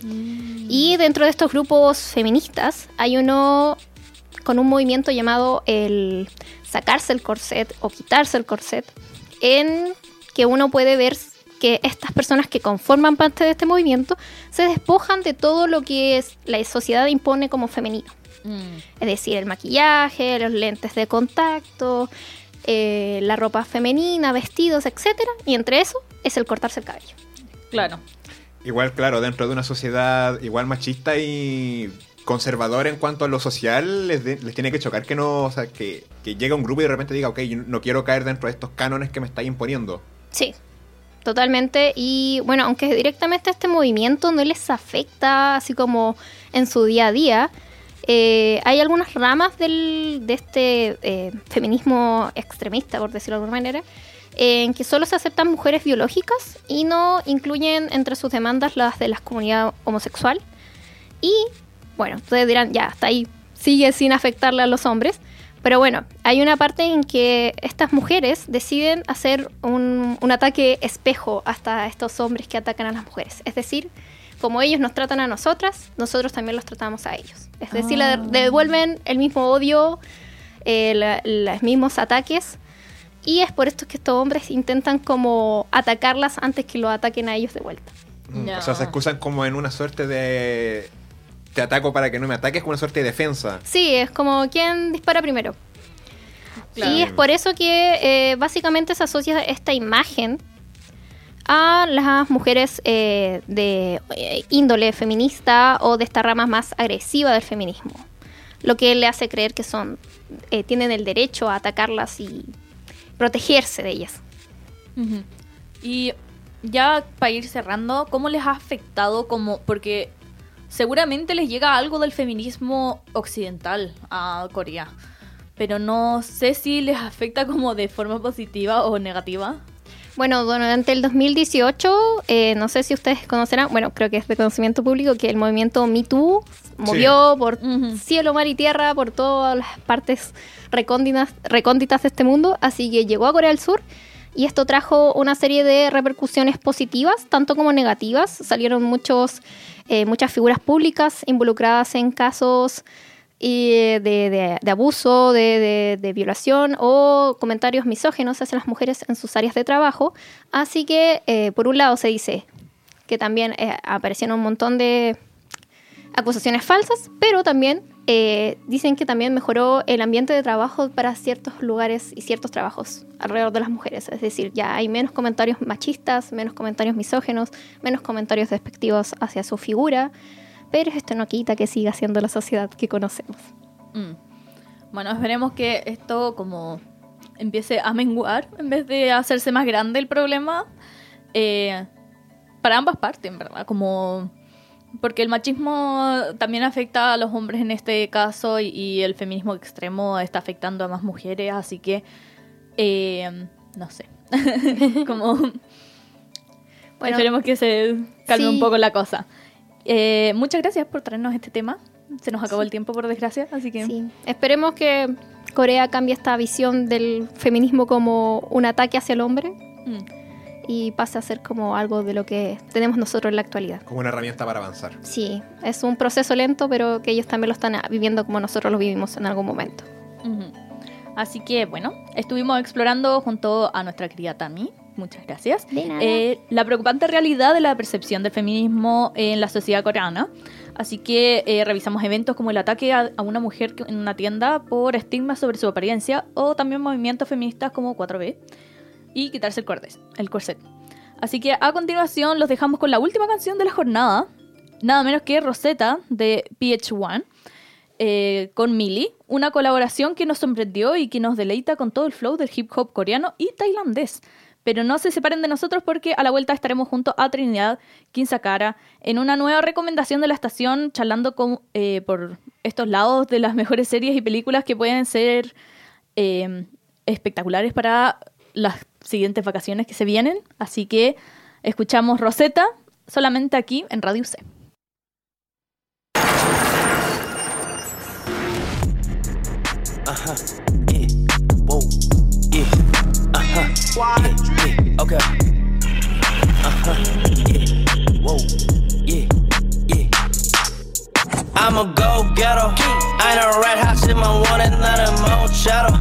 Y dentro de estos grupos feministas hay uno con un movimiento llamado el sacarse el corset o quitarse el corset, en que uno puede ver que estas personas que conforman parte de este movimiento se despojan de todo lo que es, la sociedad impone como femenino. Mm. Es decir, el maquillaje, los lentes de contacto, eh, la ropa femenina, vestidos, etcétera. Y entre eso es el cortarse el cabello. Claro. Igual, claro, dentro de una sociedad igual machista y conservadora en cuanto a lo social, les, de- les tiene que chocar que no, o sea, que, que llega un grupo y de repente diga, ok, yo no quiero caer dentro de estos cánones que me estáis imponiendo. Sí, totalmente. Y bueno, aunque directamente este movimiento no les afecta así como en su día a día, eh, hay algunas ramas del, de este eh, feminismo extremista, por decirlo de alguna manera, en que solo se aceptan mujeres biológicas y no incluyen entre sus demandas las de la comunidad homosexual. Y bueno, ustedes dirán, ya, hasta ahí sigue sin afectarle a los hombres. Pero bueno, hay una parte en que estas mujeres deciden hacer un, un ataque espejo hasta estos hombres que atacan a las mujeres. Es decir, como ellos nos tratan a nosotras, nosotros también los tratamos a ellos. Es decir, Ah. le devuelven el mismo odio, eh, la- los mismos ataques. Y es por esto que estos hombres intentan como atacarlas antes que lo ataquen a ellos de vuelta. Mm. O sea, se excusan como en una suerte de... Te ataco para que no me ataques, como una suerte de defensa. Sí, es como quien dispara primero. Claro. Y es por eso que eh, básicamente se asocia esta imagen a las mujeres eh, de eh, índole feminista o de esta rama más agresiva del feminismo. Lo que le hace creer que son eh, tienen el derecho a atacarlas y protegerse de ellas. Y ya para ir cerrando, ¿cómo les ha afectado como porque seguramente les llega algo del feminismo occidental a Corea, pero no sé si les afecta como de forma positiva o negativa. Bueno, durante el 2018, eh, no sé si ustedes conocerán, bueno, creo que es de conocimiento público que el movimiento Me Too movió por cielo, mar y tierra, por todas las partes recónditas, recónditas de este mundo, así que llegó a Corea del Sur y esto trajo una serie de repercusiones positivas, tanto como negativas. Salieron muchos, eh, muchas figuras públicas involucradas en casos y de, abuso, de violación o comentarios misógenos hacia las mujeres en sus áreas de trabajo. Así que, eh, por un lado, se dice que también eh, aparecieron un montón de acusaciones falsas, pero también eh, dicen que también mejoró el ambiente de trabajo para ciertos lugares y ciertos trabajos alrededor de las mujeres. Es decir, ya hay menos comentarios machistas, menos comentarios misógenos, menos comentarios despectivos hacia su figura, pero esto no quita que siga siendo la sociedad que conocemos. Mm. Bueno, esperemos que esto como empiece a menguar en vez de hacerse más grande el problema eh, para ambas partes, en verdad, como porque el machismo también afecta a los hombres en este caso y, y el feminismo extremo está afectando a más mujeres, así que eh, no sé, [laughs] como Bueno, esperemos que se calme sí. un poco la cosa. Eh, muchas gracias por traernos este tema. Se nos acabó el tiempo, por desgracia, así que... Sí, esperemos que Corea cambie esta visión del feminismo como un ataque hacia el hombre Mm. y pase a ser como algo de lo que tenemos nosotros en la actualidad. Como una herramienta para avanzar. Sí, es un proceso lento, pero que ellos también lo están viviendo como nosotros lo vivimos en algún momento. Así que bueno, estuvimos explorando junto a nuestra querida Tami, muchas gracias, De nada. eh, la preocupante realidad de la percepción del feminismo en la sociedad coreana. Así que eh, revisamos eventos como el ataque a, a una mujer en una tienda por estigmas sobre su apariencia o también movimientos feministas como 4B y quitarse el corset, el corset. Así que a continuación los dejamos con la última canción de la jornada, nada menos que Rosetta de PH1. eh, con Millie, una colaboración que nos sorprendió y que nos deleita con todo el flow del hip hop coreano y tailandés. Pero no se separen de nosotros porque a la vuelta estaremos junto a Trinidad Kinsakara en una nueva recomendación de la estación, charlando eh, por estos lados de las [laughs] mejores series y películas que pueden ser eh, espectaculares para las siguientes vacaciones que se vienen. Así que escuchamos Rosetta solamente aquí en Radio C. Uh-huh. Yeah. Yeah. Uh-huh. Yeah. Yeah. Okay. Uh-huh. Yeah. Whoa. Yeah. Yeah. I'm a go-getter. I ain't a red hot shit, my one and nothing more shadow.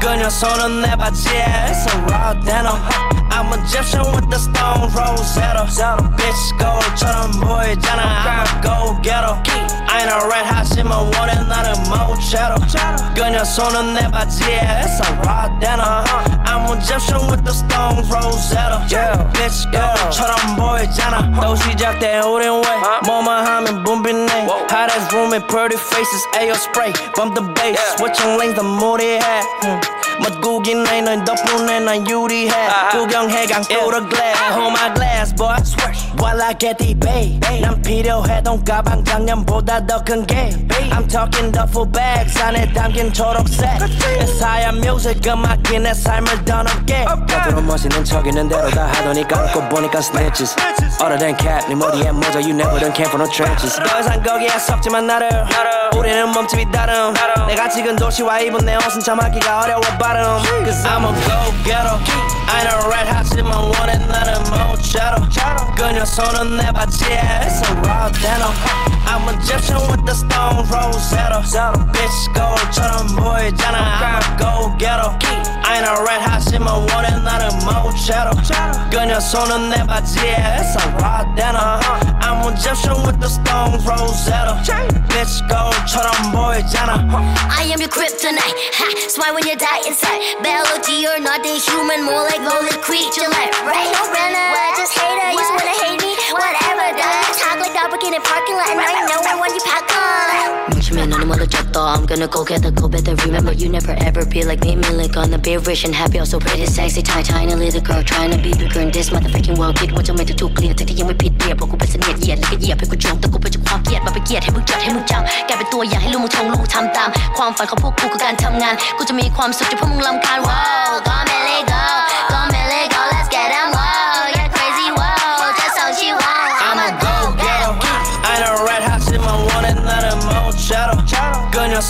그녀 손은 내 바지에 it's a raw denim. I'm Egyptian with the stone rosetta. Zeta. Bitch, go to them boy, Jenna, I'm a go getter. I ain't a red hot shit, my one and not a mo cheddar. Gonna soon and never yeah, it's a raw dinner. I'm Egyptian with the stone rosetta. Yeah, bitch, go to them boy, Jenna. Though she jacked that olden way. More Muhammad, boom, bin name. Hot as room and pretty faces, Ayo spray. Bump the bass, switching lanes, the moody hat. Mm. 멋구긴 해, 넌 덕분에 난 유리해. 구경해 강 through the glass. Hold my glass, boy. While I get the bay. 난 필요해, 돈 가방 작년보다 더 큰 게. I'm talking duffel bags 안에 담긴 초록색. It's higher music, 음악이 내 삶을 더 높게. 겉으로 멋있는 척이는 대로 다 하더니 까놓고 보니까 snitches. Other than cap, 네 머리에 모자, you never done came from no trenches. 더 이상 거기에 섞지만 나를. 우리는 몸집이 다름. 내가 찍은 도시와 입은 내 옷은 참하기가 어려워 cause I'm a go getter. I know red hot shit, my one and not a mochato. Girl, is on my never it's a raw dental. I'm Egyptian with the stone Rosetta. Bitch, go to the boy, Jenna. I'm a go getter. I ain't a red hot shit, my one and not a mo cheddar. Gonna son on that idea, it's a raw dinner. I'm Egyptian with the stone Rosetta. Bitch, go to the boy, Jenna. I am your kryptonite. Ha, smile when you die inside. Biology, you're not a human, more like lowly creature. Like, right, no runner. what, just hater, you just wanna hate me. Whatever, don't Talk like that. in the parking lot and now you know when you pack up. Man, I'm gonna drop though. I'm gonna go get the gold, but then remember you never ever be like me. Me like on the be rich and happy, also pretty sexy. Tiny, tiny little girl trying to be bigger in this motherfucking world. Kid, what you made to too clear. Take the young pit beer, พอกูเป็นเสนียดเหยียดแล้วก็เหยียบให้กูจมแต่กูเป็นจากความเกลียดมาไปเกลียดให้มึงจอดให้มึงจำกลายเป็นตัวอย่างให้ลูกมึงทงลูกทำตาม ความฝันของพวกกูคือการทำงาน กูจะมีความสุขจะพวกมึงลำคาญว้าวก็ไม่เลโก้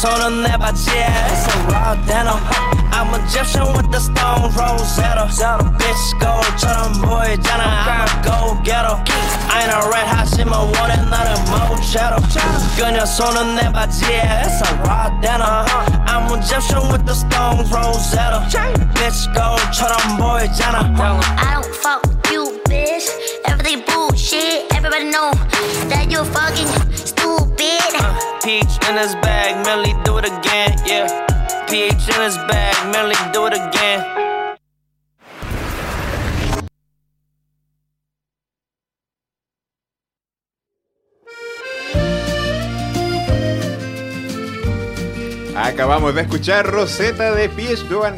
손은 내 바지에 it's a raw denim. I'm Egyptian with the stone Rosetta. Bitch gold처럼 보이잖아. I'm a go-getter. I ain't a red hot shit, my one and 나는 모차로. 그녀 손은 내 바지에 it's a raw denim. I'm Egyptian with the stone Rosetta. Bitch gold처럼 보이잖아. I don't fuck with you, bitch. Everything bullshit. Everybody know that you're fucking stupid. Peach in his bag, Millie do it again, yeah. Peach in his bag, Millie do it again. Acabamos de escuchar Rosetta de P.S. Duan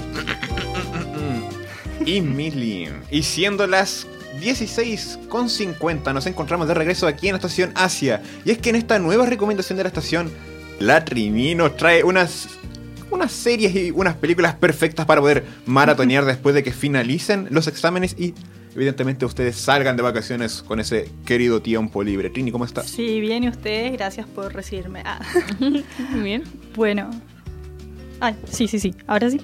[laughs] y Millie. Y siendo las 16.50 nos encontramos de regreso aquí en la estación Asia. Y es que en esta nueva recomendación de la estación, la Trini nos trae unas, unas series y unas películas perfectas para poder maratonear [laughs] después de que finalicen los exámenes y evidentemente ustedes salgan de vacaciones con ese querido tiempo libre. Trini, ¿cómo estás? Sí, bien, y ustedes, gracias por recibirme. Ah. [laughs] Muy bien. Bueno. Ay, sí, sí, sí, ahora sí.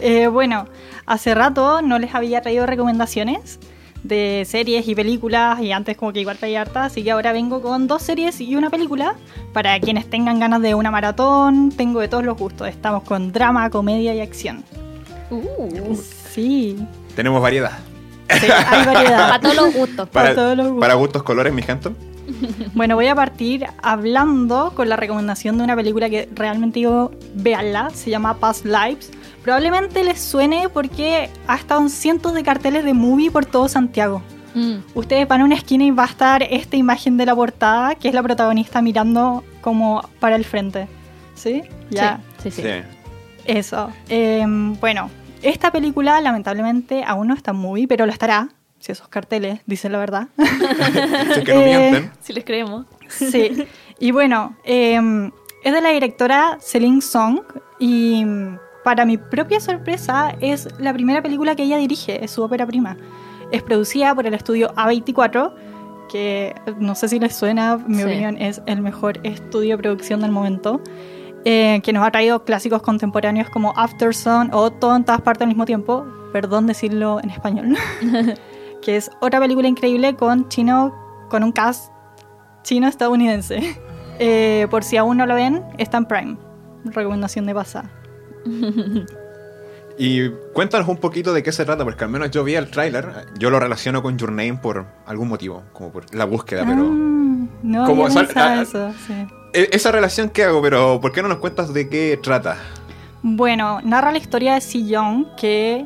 Eh, bueno, hace rato no les había traído recomendaciones de series y películas y antes como que igual traía harta, así que ahora vengo con dos series y una película para quienes tengan ganas de una maratón, tengo de todos los gustos, estamos con drama, comedia y acción. Uh. Sí, Tenemos variedad. sí, hay [laughs] variedad. Para todos los gustos. Para, todos los gustos. para gustos colores, mi gente. Bueno, voy a partir hablando con la recomendación de una película que realmente digo, véanla, se llama Past Lives. Probablemente les suene porque ha estado en cientos de carteles de movie por todo Santiago. Mm. Ustedes van a una esquina y va a estar esta imagen de la portada, que es la protagonista mirando como para el frente. ¿Sí? Ya. Sí, sí. Sí. Eso. Em, bueno, esta película lamentablemente aún no está en movie, pero lo estará. Si esos carteles dicen la verdad. [laughs] Si que no Eh, mienten. Si les creemos. Sí. Y bueno, em, es de la directora Celine Song y para mi propia sorpresa es la primera película que ella dirige, es su ópera prima. Es producida por el estudio A24, que no sé si les suena, en mi Sí. opinión es el mejor estudio de producción del momento, eh, que nos ha traído clásicos contemporáneos como After Sun o Todo en todas partes al mismo tiempo, perdón decirlo en español, [laughs] que es otra película increíble con chino, con un cast chino-estadounidense. [laughs] Eh, por si aún no lo ven, está en Prime. Recomendación de pasada. [laughs] Y cuéntanos un poquito de qué se trata, porque al menos yo vi el tráiler, yo lo relaciono con Your Name por algún motivo, como por la búsqueda, pero... Mm, no Como ah, eso, sí. E- Esa relación que hago, pero ¿por qué no nos cuentas de qué trata? Bueno, narra la historia de Si Young, que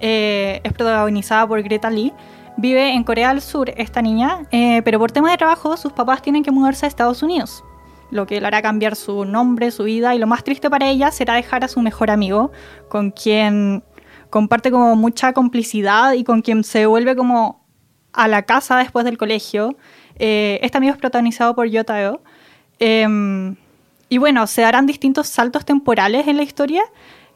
eh, es protagonizada por Greta Lee. Vive en Corea del Sur esta niña, eh, pero por tema de trabajo sus papás tienen que mudarse a Estados Unidos, lo que le hará cambiar su nombre, su vida, y lo más triste para ella será dejar a su mejor amigo, con quien comparte como mucha complicidad y con quien se vuelve como a la casa después del colegio. Eh, este amigo es protagonizado por Yotao. Em, y bueno, se darán distintos saltos temporales en la historia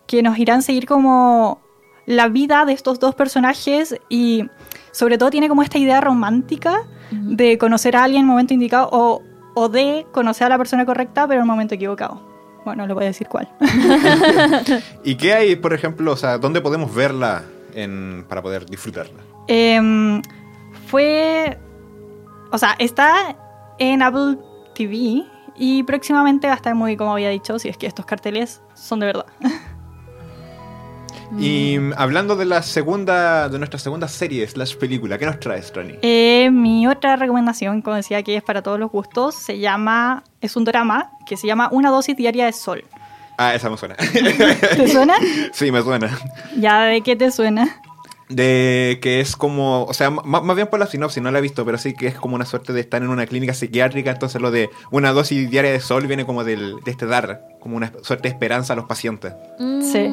que nos irán a seguir como la vida de estos dos personajes y sobre todo tiene como esta idea romántica de conocer a alguien en el momento indicado o, o de conocer a la persona correcta pero en el momento equivocado. Bueno, no voy a decir cuál. [laughs] ¿Y qué hay, por ejemplo, o sea, dónde podemos verla en- para poder disfrutarla? Em, fue. O sea, está en Apple TV y próximamente va a estar muy, como había dicho, si es que estos carteles son de verdad. [laughs] Y mm, hablando de la segunda, de nuestra segunda serie slash película, ¿qué nos traes, Rani? Eh, mi otra recomendación, como decía, que es para todos los gustos, se llama. Es un drama que se llama Una dosis diaria de sol. Ah, esa me suena. [laughs] ¿Te suena? [laughs] sí, me suena. ¿Ya de qué te suena? De que es como, o sea, m- más bien por la sinopsis, no la he visto, pero sí que es como una suerte de estar en una clínica psiquiátrica, entonces lo de una dosis diaria de sol viene como del, de este dar, como una suerte de esperanza a los pacientes. Sí.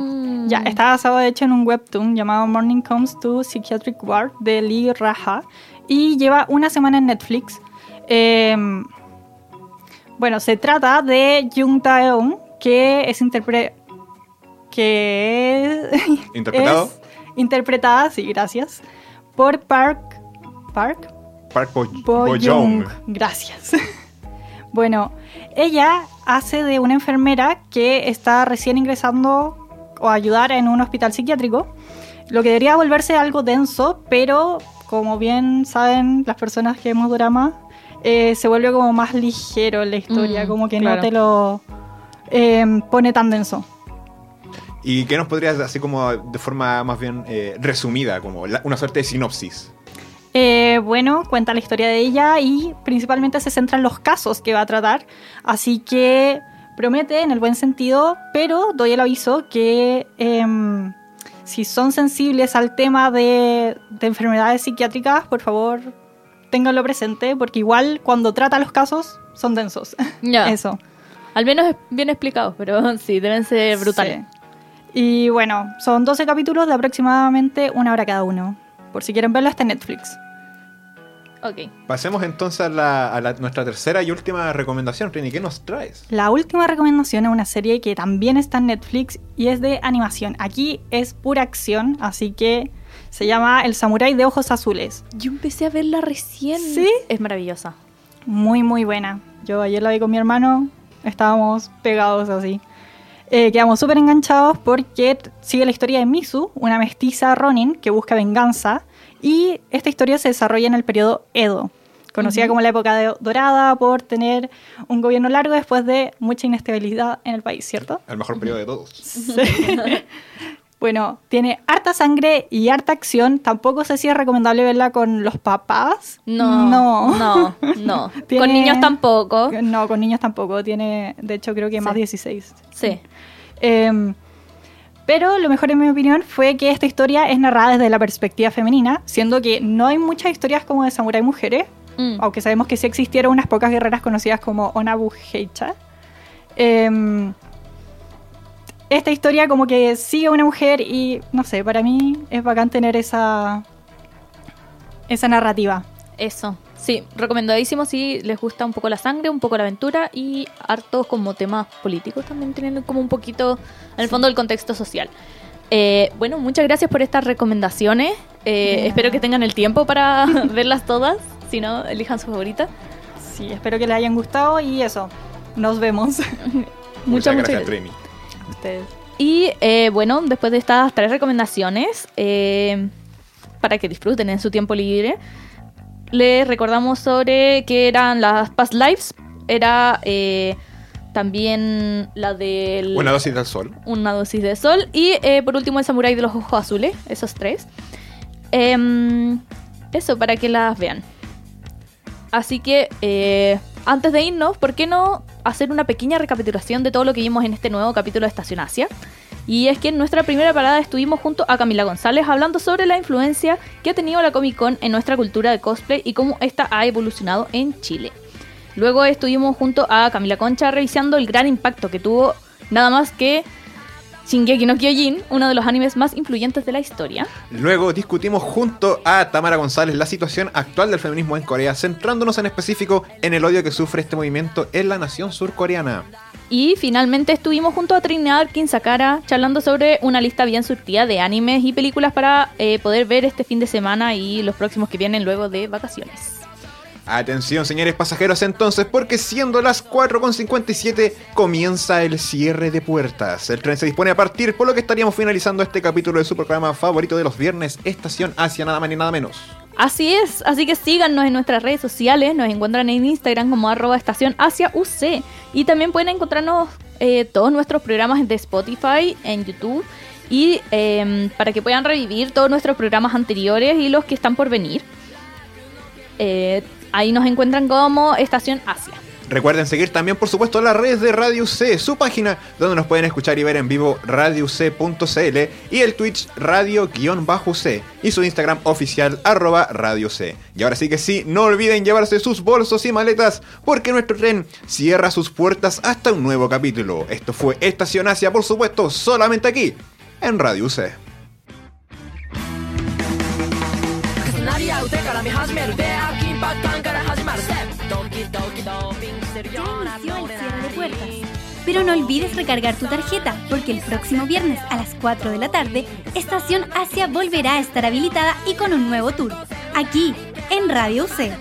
Ya, está basado de hecho en un webtoon llamado Morning Comes to Psychiatric Ward de Lee Raja y lleva una semana en Netflix. Eh, bueno, se trata de Jung Taeun, que es interpre que [laughs] ¿Interpretado? es interpretada, sí, gracias, por Park Park Park Bo, Bo. Gracias. [laughs] bueno, ella hace de una enfermera que está recién ingresando o ayudar en un hospital psiquiátrico, lo que debería volverse algo denso, pero como bien saben las personas que vemos drama, eh, se vuelve como más ligero la historia, Mm, como que claro. no te lo eh, pone tan denso. ¿Y qué nos podrías, así como de forma más bien eh, resumida, como la- una suerte de sinopsis? Eh, bueno, cuenta la historia de ella y principalmente se centra en los casos que va a tratar. Así que promete en el buen sentido, pero doy el aviso que em, si son sensibles al tema de, de enfermedades psiquiátricas, por favor, ténganlo presente, porque igual cuando trata los casos son densos. [laughs] Ya. Eso. Al menos es bien explicado, pero [laughs] sí, deben ser brutales. Sí. Y bueno, son 12 capítulos de aproximadamente una hora cada uno. Por si quieren verlo, está en Netflix. Ok. Pasemos entonces a, la- a la- nuestra tercera y última recomendación, Rini, ¿qué nos traes? La última recomendación es una serie que también está en Netflix y es de animación. Aquí es pura acción, así que se llama El Samurái de Ojos Azules. Yo empecé a verla recién. ¿Sí? Es maravillosa. Muy, muy buena. Yo ayer la vi con mi hermano, estábamos pegados así. Eh, quedamos súper enganchados porque sigue la historia de Misu, una mestiza Ronin que busca venganza. Y esta historia se desarrolla en el periodo Edo, conocida como la época de- dorada por tener un gobierno largo después de mucha inestabilidad en el país, ¿cierto? El mejor periodo de todos. Sí. [laughs] bueno, tiene harta sangre y harta acción. Tampoco sé si es recomendable verla con los papás. No, No. no, no. [laughs] Tiene- Con niños tampoco. No, con niños tampoco. Tiene, de hecho, creo que más Sí. 16. Sí. Em, pero lo mejor, en mi opinión, fue que esta historia es narrada desde la perspectiva femenina, siendo que no hay muchas historias como de samurái mujeres, Mm. aunque sabemos que sí existieron unas pocas guerreras conocidas como Onabu Heicha. em, esta historia como que sigue a una mujer y no sé, para mí es bacán tener esa, esa narrativa. Eso. Sí, recomendadísimo si les gusta un poco la sangre, un poco la aventura y hartos como temas políticos también tienen como un poquito en el fondo el contexto social. Eh, bueno, muchas gracias por estas recomendaciones. Eh, Ya. Espero que tengan el tiempo para [laughs] verlas todas. Si no, elijan su favorita. Sí, espero que les hayan gustado y eso. Nos vemos. [laughs] Muchas, muchas gracias. Tremi. Ustedes. Y eh, bueno, después de estas tres recomendaciones, eh, para que disfruten en su tiempo libre, les recordamos sobre que eran las Past Lives. Era eh, también la del... Una dosis del sol. Una dosis de sol. Y eh, por último, el Samurai de los Ojos Azules. Esos tres. Em, eso, para que las vean. Así que, eh, antes de irnos, ¿por qué no hacer una pequeña recapitulación de todo lo que vimos en este nuevo capítulo de Estación Asia? Y es que en nuestra primera parada estuvimos junto a Camila González hablando sobre la influencia que ha tenido la Comic Con en nuestra cultura de cosplay y cómo esta ha evolucionado en Chile. Luego estuvimos junto a Camila Concha revisando el gran impacto que tuvo nada más que Shingeki no Kyojin, uno de los animes más influyentes de la historia. Luego discutimos junto a Tamara González la situación actual del feminismo en Corea, centrándonos en específico en el odio que sufre este movimiento en la nación surcoreana. Y finalmente estuvimos junto a Trinidad Sakara charlando sobre una lista bien surtida de animes y películas para eh, poder ver este fin de semana y los próximos que vienen luego de vacaciones. Atención señores pasajeros entonces, porque siendo las 4.57 comienza el cierre de puertas. El tren se dispone a partir, por lo que estaríamos finalizando este capítulo de su programa favorito de los viernes, Estación Asia, nada más ni nada menos. Así es, así que síganos en nuestras redes sociales, nos encuentran en Instagram como arroba estación Asia UC y también pueden encontrarnos eh, todos nuestros programas de Spotify, en YouTube y eh, para que puedan revivir todos nuestros programas anteriores y los que están por venir. Eh, ahí nos encuentran como Estación Asia. Recuerden seguir también, por supuesto, las redes de Radio C, su página donde nos pueden escuchar y ver en vivo radiouc.cl y el Twitch radio-c y su Instagram oficial arroba Radio C. Y ahora sí que sí, no olviden llevarse sus bolsos y maletas porque nuestro tren cierra sus puertas hasta un nuevo capítulo. Esto fue Estación Asia, por supuesto, solamente aquí en Radio C. Pero no olvides recargar tu tarjeta, porque el próximo viernes a las 4 de la tarde, Estación Asia volverá a estar habilitada y con un nuevo tour, aquí, en Radio UC.